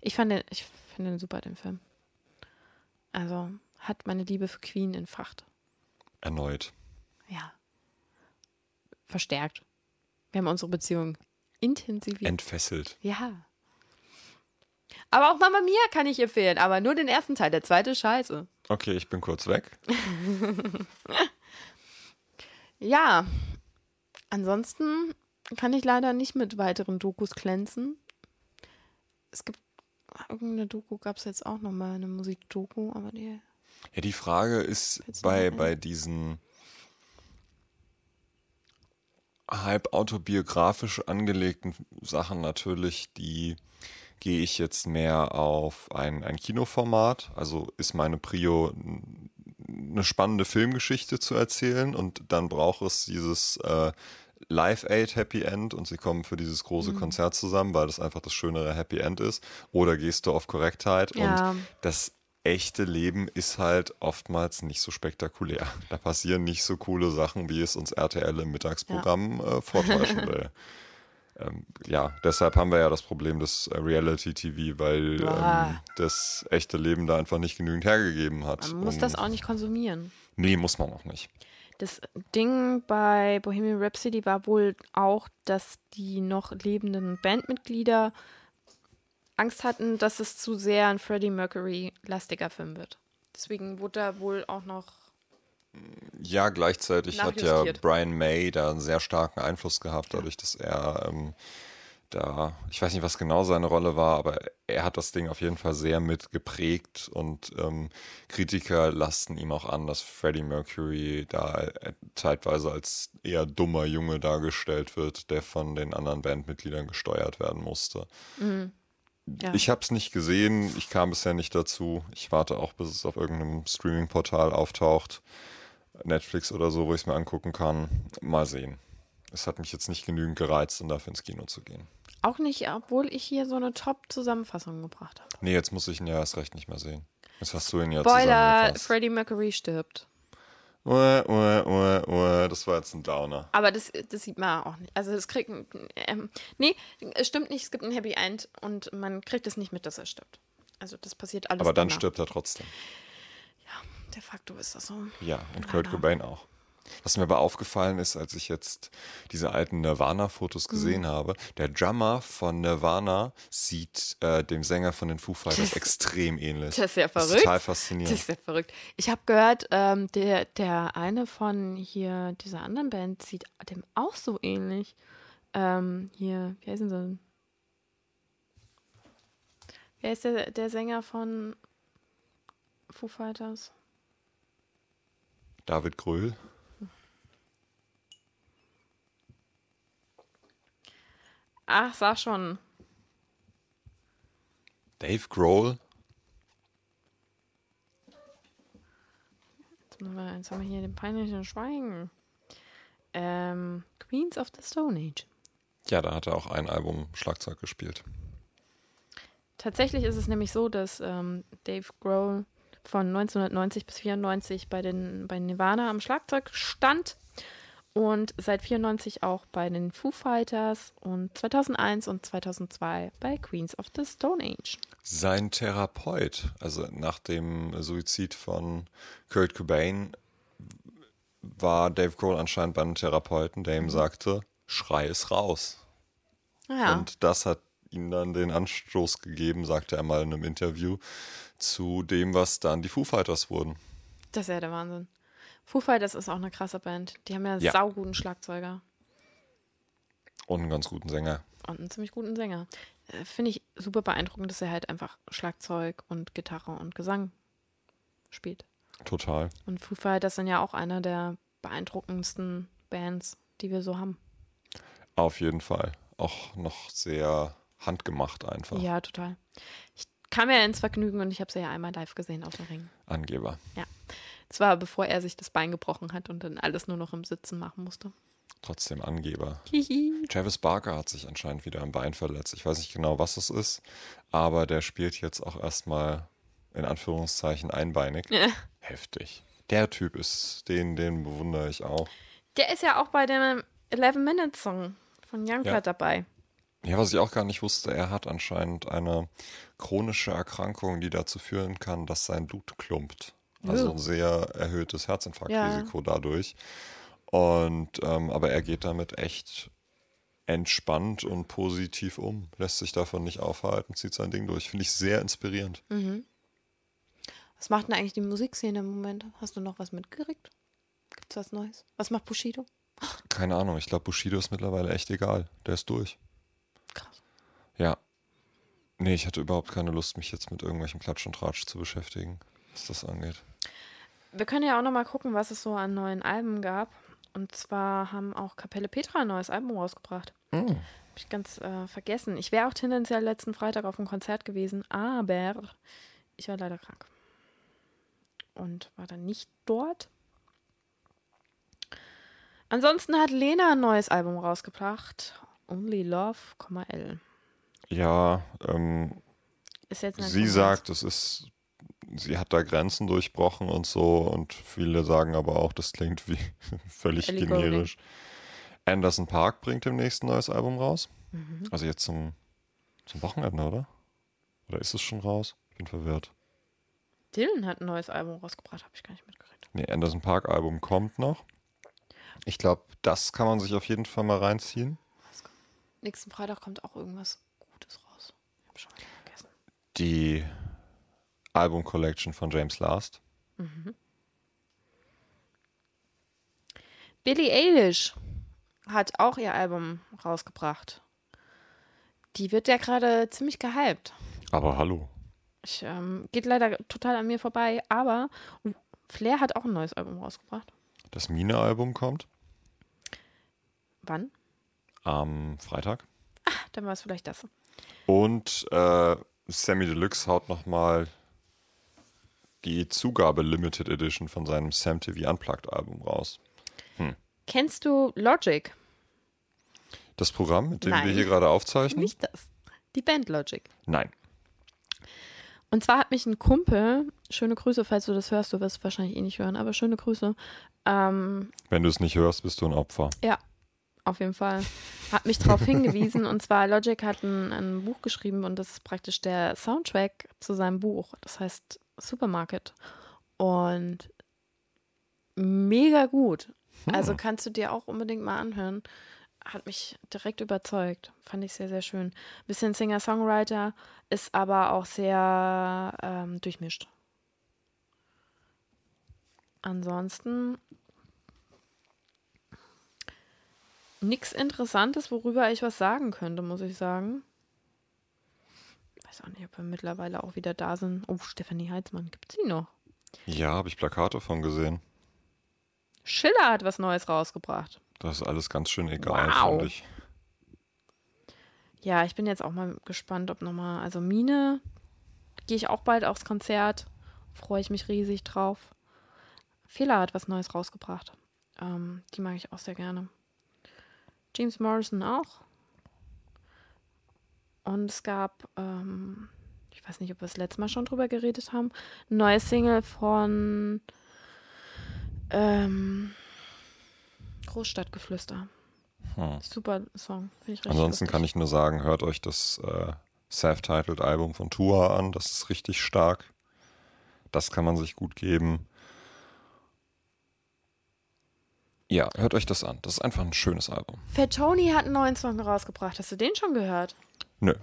Ich fand den, ich finde den super, den Film. Also hat meine Liebe für Queen entfacht. Erneut. Ja. Verstärkt. Wir haben unsere Beziehung intensiviert. Entfesselt. ja. Aber auch Mama Mia kann ich empfehlen, aber nur den ersten Teil. Der zweite scheiße. Okay, ich bin kurz weg. Ja, ansonsten kann ich leider nicht mit weiteren Dokus glänzen. Es gibt irgendeine Doku, gab es jetzt auch nochmal, eine Musikdoku, aber die. Ja, die Frage ist bei, bei diesen halb autobiografisch angelegten Sachen natürlich, die gehe ich jetzt mehr auf ein, ein Kinoformat. Also ist meine Prio eine spannende Filmgeschichte zu erzählen und dann braucht es dieses äh, Live Aid Happy End und sie kommen für dieses große Mhm. Konzert zusammen, weil das einfach das schönere Happy End ist. Oder gehst du auf Korrektheit Ja. und das echte Leben ist halt oftmals nicht so spektakulär. Da passieren nicht so coole Sachen, wie es uns RTL im Mittagsprogramm äh, vortäuschen will. Ähm, ja, deshalb haben wir ja das Problem des äh, Reality-TV, weil ähm, das echte Leben da einfach nicht genügend hergegeben hat. Man muss das auch nicht konsumieren. Nee, muss man auch nicht. Das Ding bei Bohemian Rhapsody war wohl auch, dass die noch lebenden Bandmitglieder Angst hatten, dass es zu sehr ein Freddie Mercury-lastiger Film wird. Deswegen wurde da wohl auch noch. Ja, gleichzeitig hat ja. Brian May da einen sehr starken Einfluss gehabt, dadurch, dass er ähm, da, ich weiß nicht, was genau seine Rolle war, aber er hat das Ding auf jeden Fall sehr mit geprägt und ähm, Kritiker lasten ihm auch an, dass Freddie Mercury da äh, zeitweise als eher dummer Junge dargestellt wird, der von den anderen Bandmitgliedern gesteuert werden musste. Mhm. Ja. Ich habe es nicht gesehen, ich kam bisher nicht dazu. Ich warte auch, bis es auf irgendeinem Streaming-Portal auftaucht, Netflix oder so, wo ich es mir angucken kann. Mal sehen. Es hat mich jetzt nicht genügend gereizt, um dafür ins Kino zu gehen. Auch nicht, obwohl ich hier so eine Top-Zusammenfassung gebracht habe. Nee, jetzt muss ich ihn ja erst recht nicht mehr sehen. Jetzt hast du ihn ja Spoiler. Freddie Mercury stirbt. Uah, uah, uah, uah. Das war jetzt ein Downer. Aber das, das sieht man auch nicht. Also es kriegt ähm, nee, es stimmt nicht, es gibt ein Happy End und man kriegt es nicht mit, dass er stirbt. Also das passiert alles Aber dann danach. stirbt er trotzdem. De facto ist das so. Ja, und Kurt. Cobain auch. Was mir aber aufgefallen ist, als ich jetzt diese alten Mhm. Nirvana-Fotos gesehen habe, der Drummer von Nirvana sieht äh, dem Sänger von den Foo Fighters extrem ähnlich. Das ist ja Das ist verrückt. total Das faszinierend. ist ja verrückt. Ich habe gehört, ähm, der, der eine von hier, dieser anderen Band, sieht dem auch so ähnlich. Ähm, hier, wie heißen sie? Wer ist der, der Sänger von Foo Fighters? David Gröhl. Ach, sag schon. Dave Grohl. Jetzt, müssen wir, jetzt haben wir hier den peinlichen Schweigen. Ähm, Queens of the Stone Age. Ja, da hat er auch ein Album Schlagzeug gespielt. Tatsächlich ist es nämlich so, dass ähm, Dave Grohl von 1990 bis 94 bei den bei Nirvana am Schlagzeug stand und seit 94 auch bei den Foo Fighters und 2001 und 2002 bei Queens of the Stone Age. Sein Therapeut, also nach dem Suizid von Kurt Cobain, war Dave Grohl anscheinend bei einem Therapeuten, der ihm sagte, schrei es raus. Naja, Und das hat ihm dann den Anstoß gegeben, sagte er mal in einem Interview, zu dem, was dann die Foo Fighters wurden. das ist ja der Wahnsinn. Foo Fighters ist auch eine krasse Band. Die haben ja, Ja. sauguten Schlagzeuger Und einen ganz guten Sänger. und einen ziemlich guten Sänger. Äh, Finde ich super beeindruckend, dass er halt einfach Schlagzeug und Gitarre und Gesang spielt. Total. Und Foo Fighters sind ja auch einer der beeindruckendsten Bands, die wir so haben. Auf jeden Fall. Auch noch sehr handgemacht einfach. Ja, total. Ich kam ja ins Vergnügen und ich habe sie ja einmal live gesehen auf dem Ring. Angeber. Das war bevor er sich das Bein gebrochen hat und dann alles nur noch im Sitzen machen musste. Trotzdem Angeber. Hihi. Travis Barker hat sich anscheinend wieder am Bein verletzt. Ich weiß nicht genau, was es ist, aber der spielt jetzt auch erstmal in Anführungszeichen einbeinig. Ja. Heftig. Der Typ ist, den, den bewundere ich auch. Der ist ja auch bei dem 11 Minutes Song von Youngblood Ja. dabei. Ja, was ich auch gar nicht wusste, er hat anscheinend eine chronische Erkrankung, die dazu führen kann, dass sein Blut klumpt. Also Ja. ein sehr erhöhtes Herzinfarktrisiko dadurch. Und ähm, aber er geht damit echt entspannt und positiv um, lässt sich davon nicht aufhalten, zieht sein Ding durch. Finde ich sehr inspirierend. Was macht denn eigentlich die Musikszene im Moment? Hast du noch was mitgekriegt? Gibt's was Neues? Was macht Bushido? Keine Ahnung, ich glaube, Bushido ist mittlerweile echt egal. Der ist durch. Krass. Ja. Nee, ich hatte überhaupt keine Lust, mich jetzt mit irgendwelchem Klatsch und Tratsch zu beschäftigen, was das angeht. Wir können ja auch noch mal gucken, was es so an neuen Alben gab. Und zwar haben auch Kapelle Petra ein neues Album rausgebracht. Hm. Hab ich ganz äh, vergessen. Ich wäre auch tendenziell letzten Freitag auf einem Konzert gewesen, aber ich war leider krank. Und war dann nicht dort. Ansonsten hat Lena ein neues Album rausgebracht. Only Love, L. Ja, ähm, Ist jetzt nicht sie sagt, es ist, sie hat da Grenzen durchbrochen und so und viele sagen aber auch, das klingt wie völlig Ellie generisch. Anderson Park bringt demnächst ein neues Album raus. Mhm. Also jetzt zum, zum Wochenende, oder? Oder ist es schon raus? Ich bin verwirrt. Dylan hat ein neues Album rausgebracht, habe ich gar nicht mitgekriegt. Nee, Anderson Park Album kommt noch. Ich glaube, das kann man sich auf jeden Fall mal reinziehen. Nächsten Freitag kommt auch irgendwas Gutes raus. Ich habe schon wieder vergessen. Die Album Collection von James Last. Billie Eilish hat auch ihr Album rausgebracht. Die wird ja gerade ziemlich gehypt. Aber hallo. Ich, ähm, geht leider total an mir vorbei, aber Flair hat auch ein neues Album rausgebracht. Das Mine-Album kommt Wann? Am Freitag. Dann war es vielleicht das. Und äh, Sammy Deluxe haut nochmal die Zugabe Limited Edition von seinem Sam TV Unplugged Album raus. Kennst du Logic? Das Programm, mit dem wir Nein. hier gerade aufzeichnen? Nicht das. Die Band Logic. Nein. Und zwar hat mich ein Kumpel, schöne Grüße, falls du das hörst, du wirst es wahrscheinlich eh nicht hören, aber schöne Grüße. Ähm, Wenn du es nicht hörst, bist du ein Opfer. ja, auf jeden Fall. Hat mich darauf hingewiesen. Und zwar Logic hat ein, ein Buch geschrieben und das ist praktisch der Soundtrack zu seinem Buch. Das heißt Supermarket. Und mega gut. Also Hm. kannst du dir auch unbedingt mal anhören. Hat mich direkt überzeugt. Fand ich sehr, sehr schön. Bisschen Singer-Songwriter, ist aber auch sehr ähm, durchmischt. Ansonsten nichts Interessantes, worüber ich was sagen könnte, muss ich sagen. Weiß auch nicht, ob wir mittlerweile auch wieder da sind. Oh, Stefanie Heitzmann, gibt sie noch? Ja, habe ich Plakate von gesehen. Schiller hat was Neues rausgebracht. Das ist alles ganz schön egal, Wow. finde ich. Ja, ich bin jetzt auch mal gespannt, ob nochmal, also Mine, gehe ich auch bald aufs Konzert. Freue ich mich riesig drauf. Fehler hat was Neues rausgebracht. Ähm, die mag ich auch sehr gerne. James Morrison auch. Und es gab, ähm, ich weiß nicht, ob wir das letzte Mal schon drüber geredet haben, ein neues Single von ähm, Großstadtgeflüster. Hm. Super Song. Finde ich richtig Ansonsten lustig. kann ich nur sagen, hört euch das äh, Self-Titled Album von Tua an. Das ist richtig stark. Das kann man sich gut geben. Ja, hört euch das an. Das ist einfach ein schönes Album. Fat Tony hat einen neuen Song rausgebracht. Hast du den schon gehört? Nö.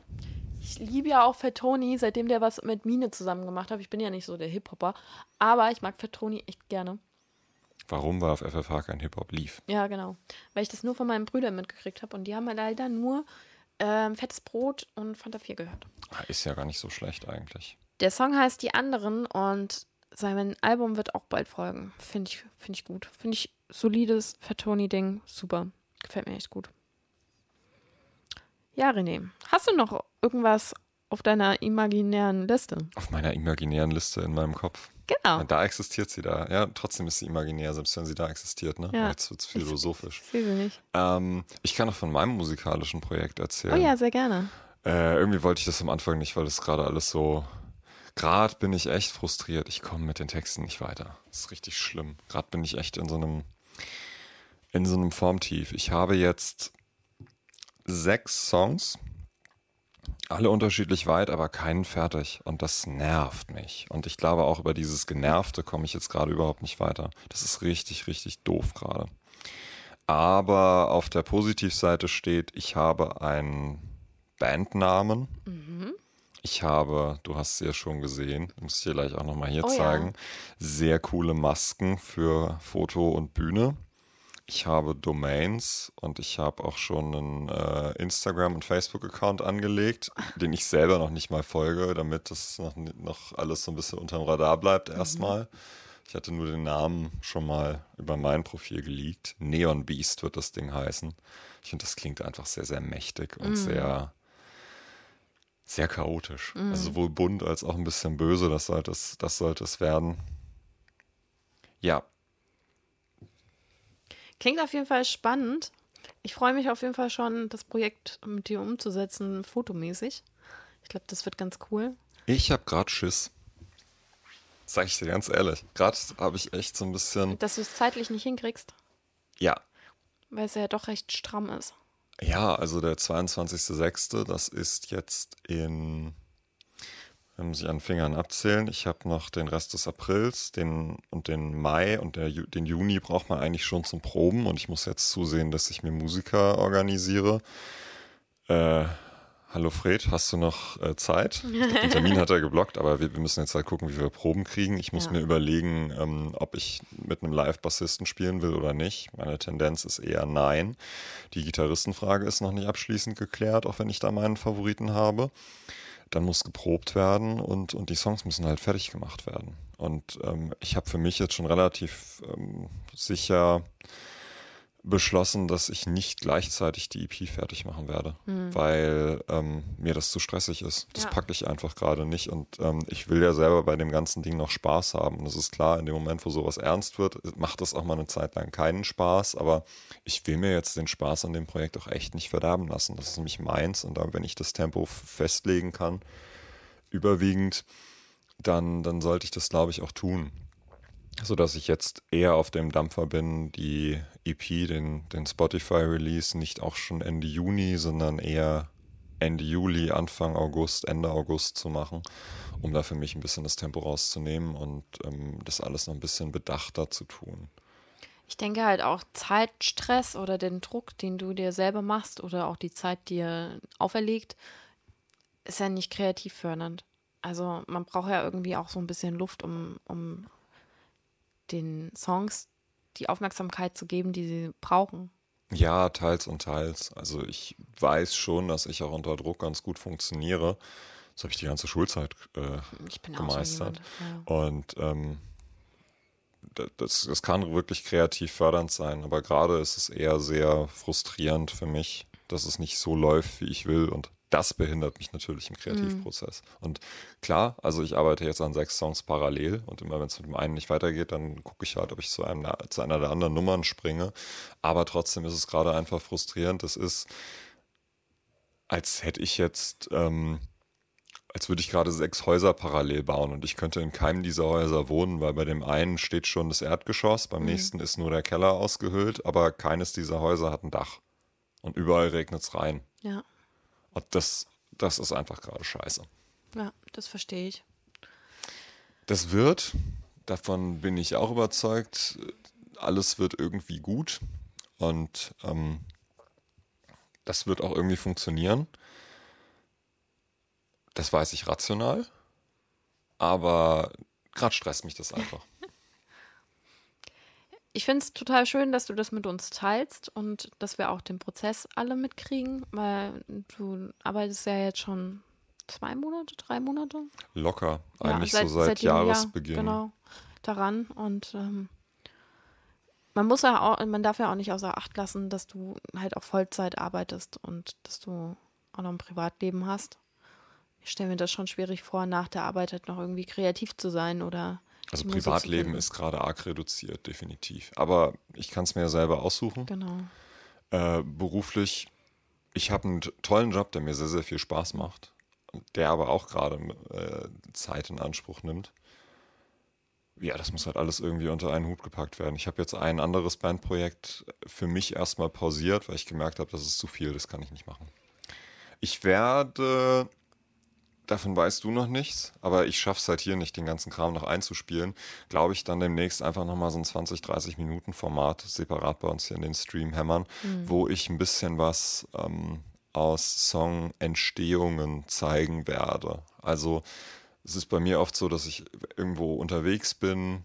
Ich liebe ja auch Fat Tony, seitdem der was mit Mine zusammen gemacht hat. Ich bin ja nicht so der Hip-Hopper, aber ich mag Fat Tony echt gerne. Warum war auf FFH kein Hip-Hop lief? Ja, genau. Weil ich das nur von meinen Brüdern mitgekriegt habe und die haben ja leider nur ähm, Fettes Brot und Fanta 4 gehört. Ah, Ist ja gar nicht so schlecht eigentlich. Der Song heißt Die anderen und sein Album wird auch bald folgen. Finde ich, find ich gut. Finde ich solides Fat Tony-Ding. Super. Gefällt mir echt gut. Ja, René. Hast du noch irgendwas auf deiner imaginären Liste? Auf meiner imaginären Liste in meinem Kopf. Genau. Da existiert sie da. Ja, trotzdem ist sie imaginär, selbst wenn sie da existiert. Ne? Ja. Jetzt wird es philosophisch. Ich sehe sie nicht. Ähm, ich kann noch von meinem musikalischen Projekt erzählen. Oh ja, sehr gerne. Äh, irgendwie wollte ich das am Anfang nicht, weil das gerade alles so. Gerade bin ich echt frustriert. Ich komme mit den Texten nicht weiter. Das ist richtig schlimm. Gerade bin ich echt in so einem in so einem Formtief. Ich habe jetzt sechs Songs, alle unterschiedlich weit, aber keinen fertig. Und das nervt mich. Und ich glaube auch über dieses Genervte komme ich jetzt gerade überhaupt nicht weiter. Das ist richtig, richtig doof gerade. Aber auf der Positivseite steht, ich habe einen Bandnamen. Ich habe, du hast sie ja schon gesehen, muss ich dir gleich auch nochmal hier Oh ja. zeigen, sehr coole Masken für Foto und Bühne. Ich habe Domains und ich habe auch schon einen äh, Instagram- und Facebook-Account angelegt, den ich selber noch nicht mal folge, damit das noch, noch alles so ein bisschen unterm Radar bleibt erstmal. Ich hatte nur den Namen schon mal über mein Profil geleakt. Neon Beast wird das Ding heißen. Ich finde, das klingt einfach sehr, sehr mächtig und sehr, sehr chaotisch. Also sowohl bunt als auch ein bisschen böse, das sollte es, das sollte es werden. Ja, Klingt auf jeden Fall spannend. Ich freue mich auf jeden Fall schon, das Projekt mit dir umzusetzen, fotomäßig. Ich glaube, das wird ganz cool. ich habe gerade Schiss. Sag ich dir ganz ehrlich. Gerade habe ich echt so ein bisschen. Dass du es zeitlich nicht hinkriegst, Ja, weil es ja doch recht stramm ist. Ja, also der 22.06., das ist jetzt in, wenn ich an Fingern abzählen, ich habe noch den Rest des Aprils den, und den Mai und der, den Juni braucht man eigentlich schon zum Proben und ich muss jetzt zusehen, dass ich mir Musiker organisiere. Äh, Hallo Fred, hast du noch äh, Zeit? Den Termin hat er geblockt, aber wir, wir, müssen jetzt halt gucken, wie wir Proben kriegen. Ich muss ja. mir überlegen, ähm, ob ich mit einem Live-Bassisten spielen will oder nicht. Meine Tendenz ist eher nein. Die Gitarristenfrage ist noch nicht abschließend geklärt, auch wenn ich da meinen Favoriten habe. Dann muss geprobt werden und, und die Songs müssen halt fertig gemacht werden. Und ähm, ich habe für mich jetzt schon relativ ähm, sicher beschlossen, dass ich nicht gleichzeitig die EP fertig machen werde, mhm. weil ähm, mir das zu stressig ist. Das ja. packe ich einfach gerade nicht und ähm, ich will ja selber bei dem ganzen Ding noch Spaß haben. Und es ist klar, in dem Moment, wo sowas ernst wird, macht das auch mal eine Zeit lang keinen Spaß, aber ich will mir jetzt den Spaß an dem Projekt auch echt nicht verderben lassen. Das ist nämlich meins und dann, wenn ich das Tempo festlegen kann, überwiegend, dann, dann sollte ich das, glaube ich, auch tun so dass ich jetzt eher auf dem Dampfer bin, die EP, den, den Spotify-Release, nicht auch schon Ende Juni, sondern eher Ende Juli, Anfang August, Ende August zu machen, um da für mich ein bisschen das Tempo rauszunehmen und ähm, das alles noch ein bisschen bedachter zu tun. Ich denke halt auch Zeitstress oder den Druck, den du dir selber machst oder auch die Zeit dir auferlegt, ist ja nicht kreativ fördernd. Also man braucht ja irgendwie auch so ein bisschen Luft, um, um den Songs die Aufmerksamkeit zu geben, die sie brauchen. Ja, teils und teils. Also ich weiß schon, dass ich auch unter Druck ganz gut funktioniere. Das habe ich die ganze Schulzeit äh, gemeistert. Jemand, ja. Und ähm, das, das kann wirklich kreativ fördernd sein, aber gerade ist es eher sehr frustrierend für mich, dass es nicht so läuft, wie ich will. Und das behindert mich natürlich im Kreativprozess. Mhm. Und klar, also ich arbeite jetzt an sechs Songs parallel und immer wenn es mit dem einen nicht weitergeht, dann gucke ich halt, ob ich zu, einem, zu einer der anderen Nummern springe. Aber trotzdem ist es gerade einfach frustrierend. Es ist, als hätte ich jetzt, ähm, als würde ich gerade sechs Häuser parallel bauen und ich könnte in keinem dieser Häuser wohnen, weil bei dem einen steht schon das Erdgeschoss, beim mhm. nächsten ist nur der Keller ausgehöhlt, aber keines dieser Häuser hat ein Dach. Und überall regnet es rein. Ja. Und das, das ist einfach gerade scheiße. Ja, das verstehe ich. Das wird, davon bin ich auch überzeugt, alles wird irgendwie gut und ähm, das wird auch irgendwie funktionieren. Das weiß ich rational, aber gerade stresst mich das einfach. Ich finde es total schön, dass du das mit uns teilst und dass wir auch den Prozess alle mitkriegen, weil du arbeitest ja jetzt schon zwei Monate, drei Monate. Locker, eigentlich ja, seit, so seit, seit Jahresbeginn. Jahr, genau, daran. Und ähm, man muss ja auch, man darf ja auch nicht außer Acht lassen, dass du halt auch Vollzeit arbeitest und dass du auch noch ein Privatleben hast. Ich stelle mir das schon schwierig vor, nach der Arbeit halt noch irgendwie kreativ zu sein oder also Privatleben ist gerade arg reduziert, definitiv. Aber ich kann es mir ja selber aussuchen. Genau. Äh, beruflich, ich habe einen tollen Job, der mir sehr, sehr viel Spaß macht. Der aber auch gerade äh, Zeit in Anspruch nimmt. Ja, das muss halt alles irgendwie unter einen Hut gepackt werden. Ich habe jetzt ein anderes Bandprojekt für mich erstmal pausiert, weil ich gemerkt habe, das ist zu viel, das kann ich nicht machen. Ich werde davon weißt du noch nichts, aber ich schaffe es halt hier nicht, den ganzen Kram noch einzuspielen. Glaube ich, dann demnächst einfach nochmal so ein 20, 30 Minuten Format separat bei uns hier in den Stream hämmern, mhm. wo ich ein bisschen was ähm, aus Song-Entstehungen zeigen werde. Also es ist bei mir oft so, dass ich irgendwo unterwegs bin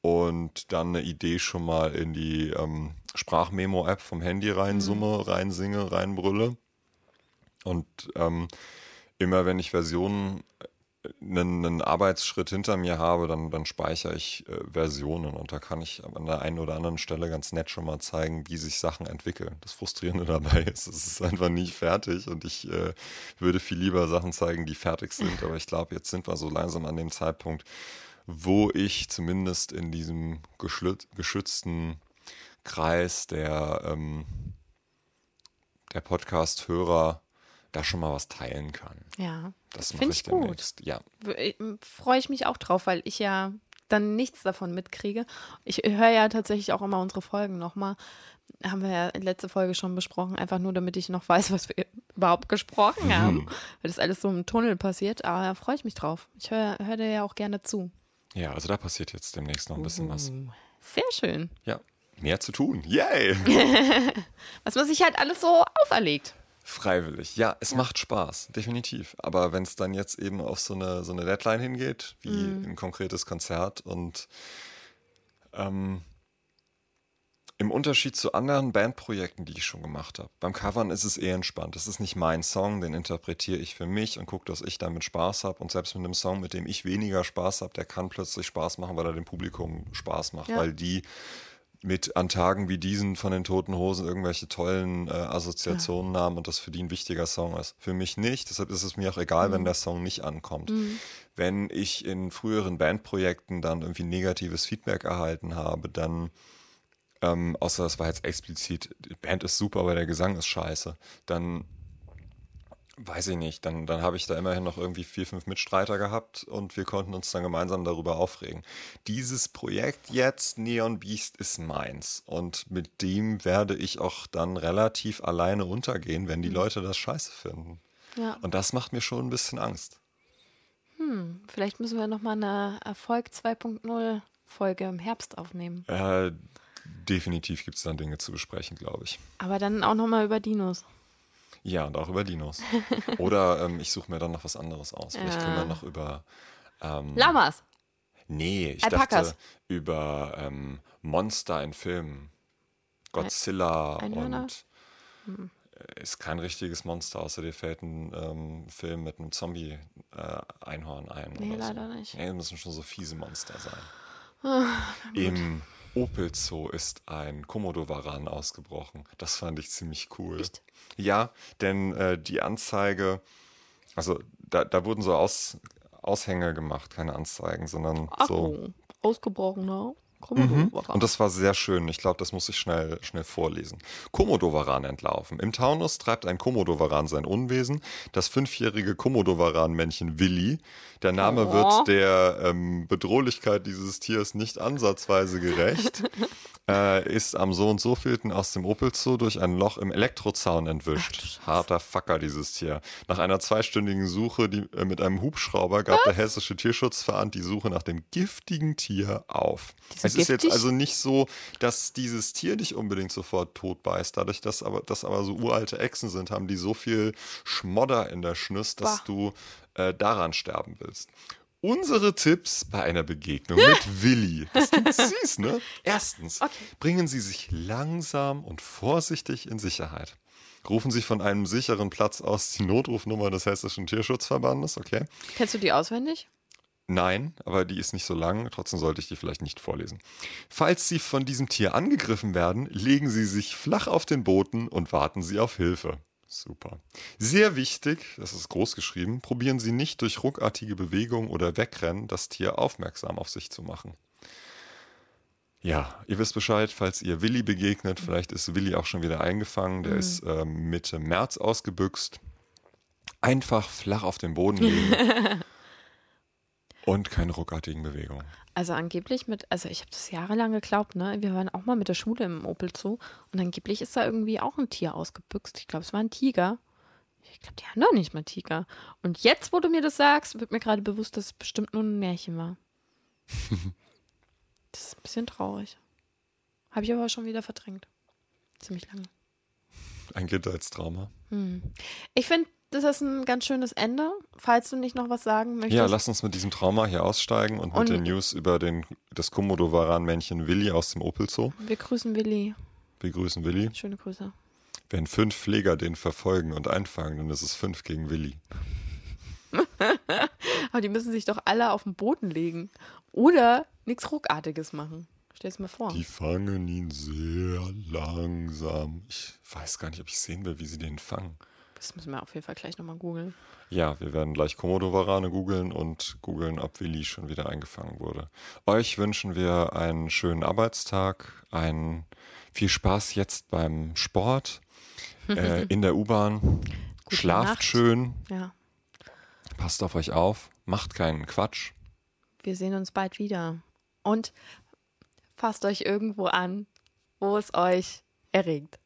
und dann eine Idee schon mal in die ähm, Sprachmemo-App vom Handy reinsumme, mhm. reinsinge, reinbrülle. Und ähm, immer wenn ich Versionen, einen, einen, Arbeitsschritt hinter mir habe, dann, dann speichere ich äh, Versionen. Und da kann ich an der einen oder anderen Stelle ganz nett schon mal zeigen, wie sich Sachen entwickeln. Das Frustrierende dabei ist, es ist einfach nie fertig. Und ich äh, würde viel lieber Sachen zeigen, die fertig sind, aber ich glaube, jetzt sind wir so langsam an dem Zeitpunkt, wo ich zumindest in diesem geschützten Kreis der, ähm, der Podcast-Hörer da schon mal was teilen kann. Ja, das finde ich, gut. Ja. Äh, freue ich mich auch drauf, weil ich ja dann nichts davon mitkriege. Ich höre ja tatsächlich auch immer unsere Folgen nochmal. Haben wir ja in letzter Folge schon besprochen, einfach nur damit ich noch weiß, was wir überhaupt gesprochen mhm. haben. Weil das alles so im Tunnel passiert. Aber da freue ich mich drauf. Ich höre hör dir ja auch gerne zu. Ja, also da passiert jetzt demnächst noch ein bisschen uh, was. Sehr schön. Ja, mehr zu tun. Yay! was man sich halt alles so auferlegt. Freiwillig. Ja, es macht Spaß, definitiv. Aber wenn es dann jetzt eben auf so eine, so eine Deadline hingeht, wie Mhm. ein konkretes Konzert und ähm, im Unterschied zu anderen Bandprojekten, die ich schon gemacht habe, beim Covern ist es eher entspannt. Das ist nicht mein Song, den interpretiere ich für mich und gucke, dass ich damit Spaß habe. Und selbst mit einem Song, mit dem ich weniger Spaß habe, der kann plötzlich Spaß machen, weil er dem Publikum Spaß macht, Ja. weil die mit an Tagen wie diesen von den Toten Hosen irgendwelche tollen äh, Assoziationen haben und das für die ein wichtiger Song ist. Für mich nicht, deshalb ist es mir auch egal, wenn der Song nicht ankommt. Wenn ich in früheren Bandprojekten dann irgendwie negatives Feedback erhalten habe, dann ähm, außer das war jetzt explizit, die Band ist super, aber der Gesang ist scheiße, dann weiß ich nicht, dann, dann habe ich da immerhin noch irgendwie vier, fünf Mitstreiter gehabt und wir konnten uns dann gemeinsam darüber aufregen. Dieses Projekt jetzt, Neon Beast, ist meins und mit dem werde ich auch dann relativ alleine untergehen, wenn die Leute das scheiße finden. Ja. Und das macht mir schon ein bisschen Angst. Vielleicht müssen wir nochmal eine Erfolg 2.0 Folge im Herbst aufnehmen. Äh, definitiv gibt es dann Dinge zu besprechen, glaube ich. Aber dann auch nochmal über Dinos. Ja, und auch über Dinos. Oder ähm, ich suche mir dann noch was anderes aus. Vielleicht können wir noch über. Ähm, Lamas. nee, ich Alpakas. dachte über ähm, Monster in Filmen. Godzilla Einhörner? und. äh, Ist kein richtiges Monster, außer dir fällt ein ähm, Film mit einem Zombie-Einhorn ein. Nee, leider so. nicht. Nee, müssen schon so fiese Monster sein. Ah, Im Opel Zoo ist ein Komodowaran ausgebrochen. Das fand ich ziemlich cool. Echt? Ja, denn äh, die Anzeige, also da, da wurden so Aus, Aushänge gemacht, keine Anzeigen, sondern Ach, so. oh, ausgebrochener Komodo. Und das war sehr schön. Ich glaube, das muss ich schnell, schnell vorlesen. Komodowaran entlaufen. Im Taunus treibt ein Komodowaran sein Unwesen. Das fünfjährige Komodowaran-Männchen Willi. Der Name Oh. wird der ähm, Bedrohlichkeit dieses Tiers nicht ansatzweise gerecht. äh, ist am so und so vielten aus dem Opel Zoo durch ein Loch im Elektrozaun entwischt. Harter Facker, dieses Tier. Nach einer zweistündigen Suche die, äh, mit einem Hubschrauber gab der hessische Tierschutzverein die Suche nach dem giftigen Tier auf. Die sind Es ist jetzt giftig? also nicht so, dass dieses Tier dich unbedingt sofort tot beißt. Dadurch, dass aber, das aber so uralte Echsen sind, haben die so viel Schmodder in der Schnüss, dass Bah. du äh, daran sterben willst. Unsere Tipps bei einer Begegnung mit Willi. Das klingt süß, ne? Erstens, Okay. bringen Sie sich langsam und vorsichtig in Sicherheit. Rufen Sie von einem sicheren Platz aus die Notrufnummer des Hessischen Tierschutzverbandes, okay? Kennst du die auswendig? Nein, aber die ist nicht so lang, trotzdem sollte ich die vielleicht nicht vorlesen. Falls Sie von diesem Tier angegriffen werden, legen Sie sich flach auf den Boden und warten Sie auf Hilfe. Super. Sehr wichtig, das ist groß geschrieben, probieren Sie nicht durch ruckartige Bewegung oder Wegrennen das Tier aufmerksam auf sich zu machen. Ja, ihr wisst Bescheid, falls ihr Willi begegnet, vielleicht ist Willi auch schon wieder eingefangen, der ist ähm, Mitte März ausgebüxt. Einfach flach auf den Boden legen und keine ruckartigen Bewegungen. Also angeblich mit, also ich habe das jahrelang geglaubt, ne? Wir waren auch mal mit der Schule im Opel Zoo und angeblich ist da irgendwie auch ein Tier ausgebüxt. Ich glaube, es war ein Tiger. Ich glaube, die haben doch nicht mal Tiger. Und jetzt, wo du mir das sagst, wird mir gerade bewusst, dass es bestimmt nur ein Märchen war. das ist ein bisschen traurig. Habe ich aber schon wieder verdrängt. Ziemlich lange. Ein Kindheitstrauma. Ich finde, das ist ein ganz schönes Ende. Falls du nicht noch was sagen möchtest. Ja, lass uns mit diesem Trauma hier aussteigen und, Und- mit den News über den, das Komodowaran-Männchen Willi aus dem Opel Zoo. Wir grüßen Willi. Wir grüßen Willi. Schöne Grüße. Wenn fünf Pfleger den verfolgen und einfangen, dann ist es fünf gegen Willi. Aber die müssen sich doch alle auf den Boden legen. Oder nichts Ruckartiges machen. Stell es mal vor. Die fangen ihn sehr langsam. Ich weiß gar nicht, ob ich sehen will, wie sie den fangen. Das müssen wir auf jeden Fall gleich nochmal googeln. Ja, wir werden gleich Komodowarane googeln und googeln, ob Willi schon wieder eingefangen wurde. Euch wünschen wir einen schönen Arbeitstag, einen viel Spaß jetzt beim Sport, äh, in der U-Bahn. Schlaft Nacht. schön, Ja. passt auf euch auf, macht keinen Quatsch. Wir sehen uns bald wieder. Und fasst euch irgendwo an, wo es euch erregt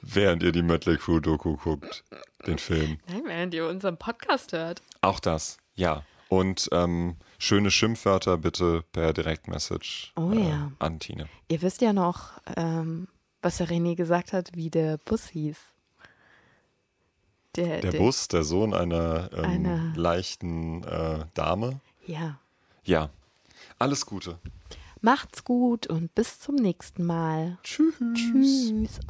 während ihr die Mötley Crew Doku guckt, den Film. Nein, während ihr unseren Podcast hört. Auch das, ja. Und ähm, schöne Schimpfwörter bitte per Direktmessage oh, äh, ja. an Tine. Ihr wisst ja noch, ähm, was der René gesagt hat, wie der Bus hieß. Der, der, der Bus, der Sohn einer, ähm, einer leichten äh, Dame. Ja. Ja. Alles Gute. Macht's gut und bis zum nächsten Mal. Tschüss. Tschüss.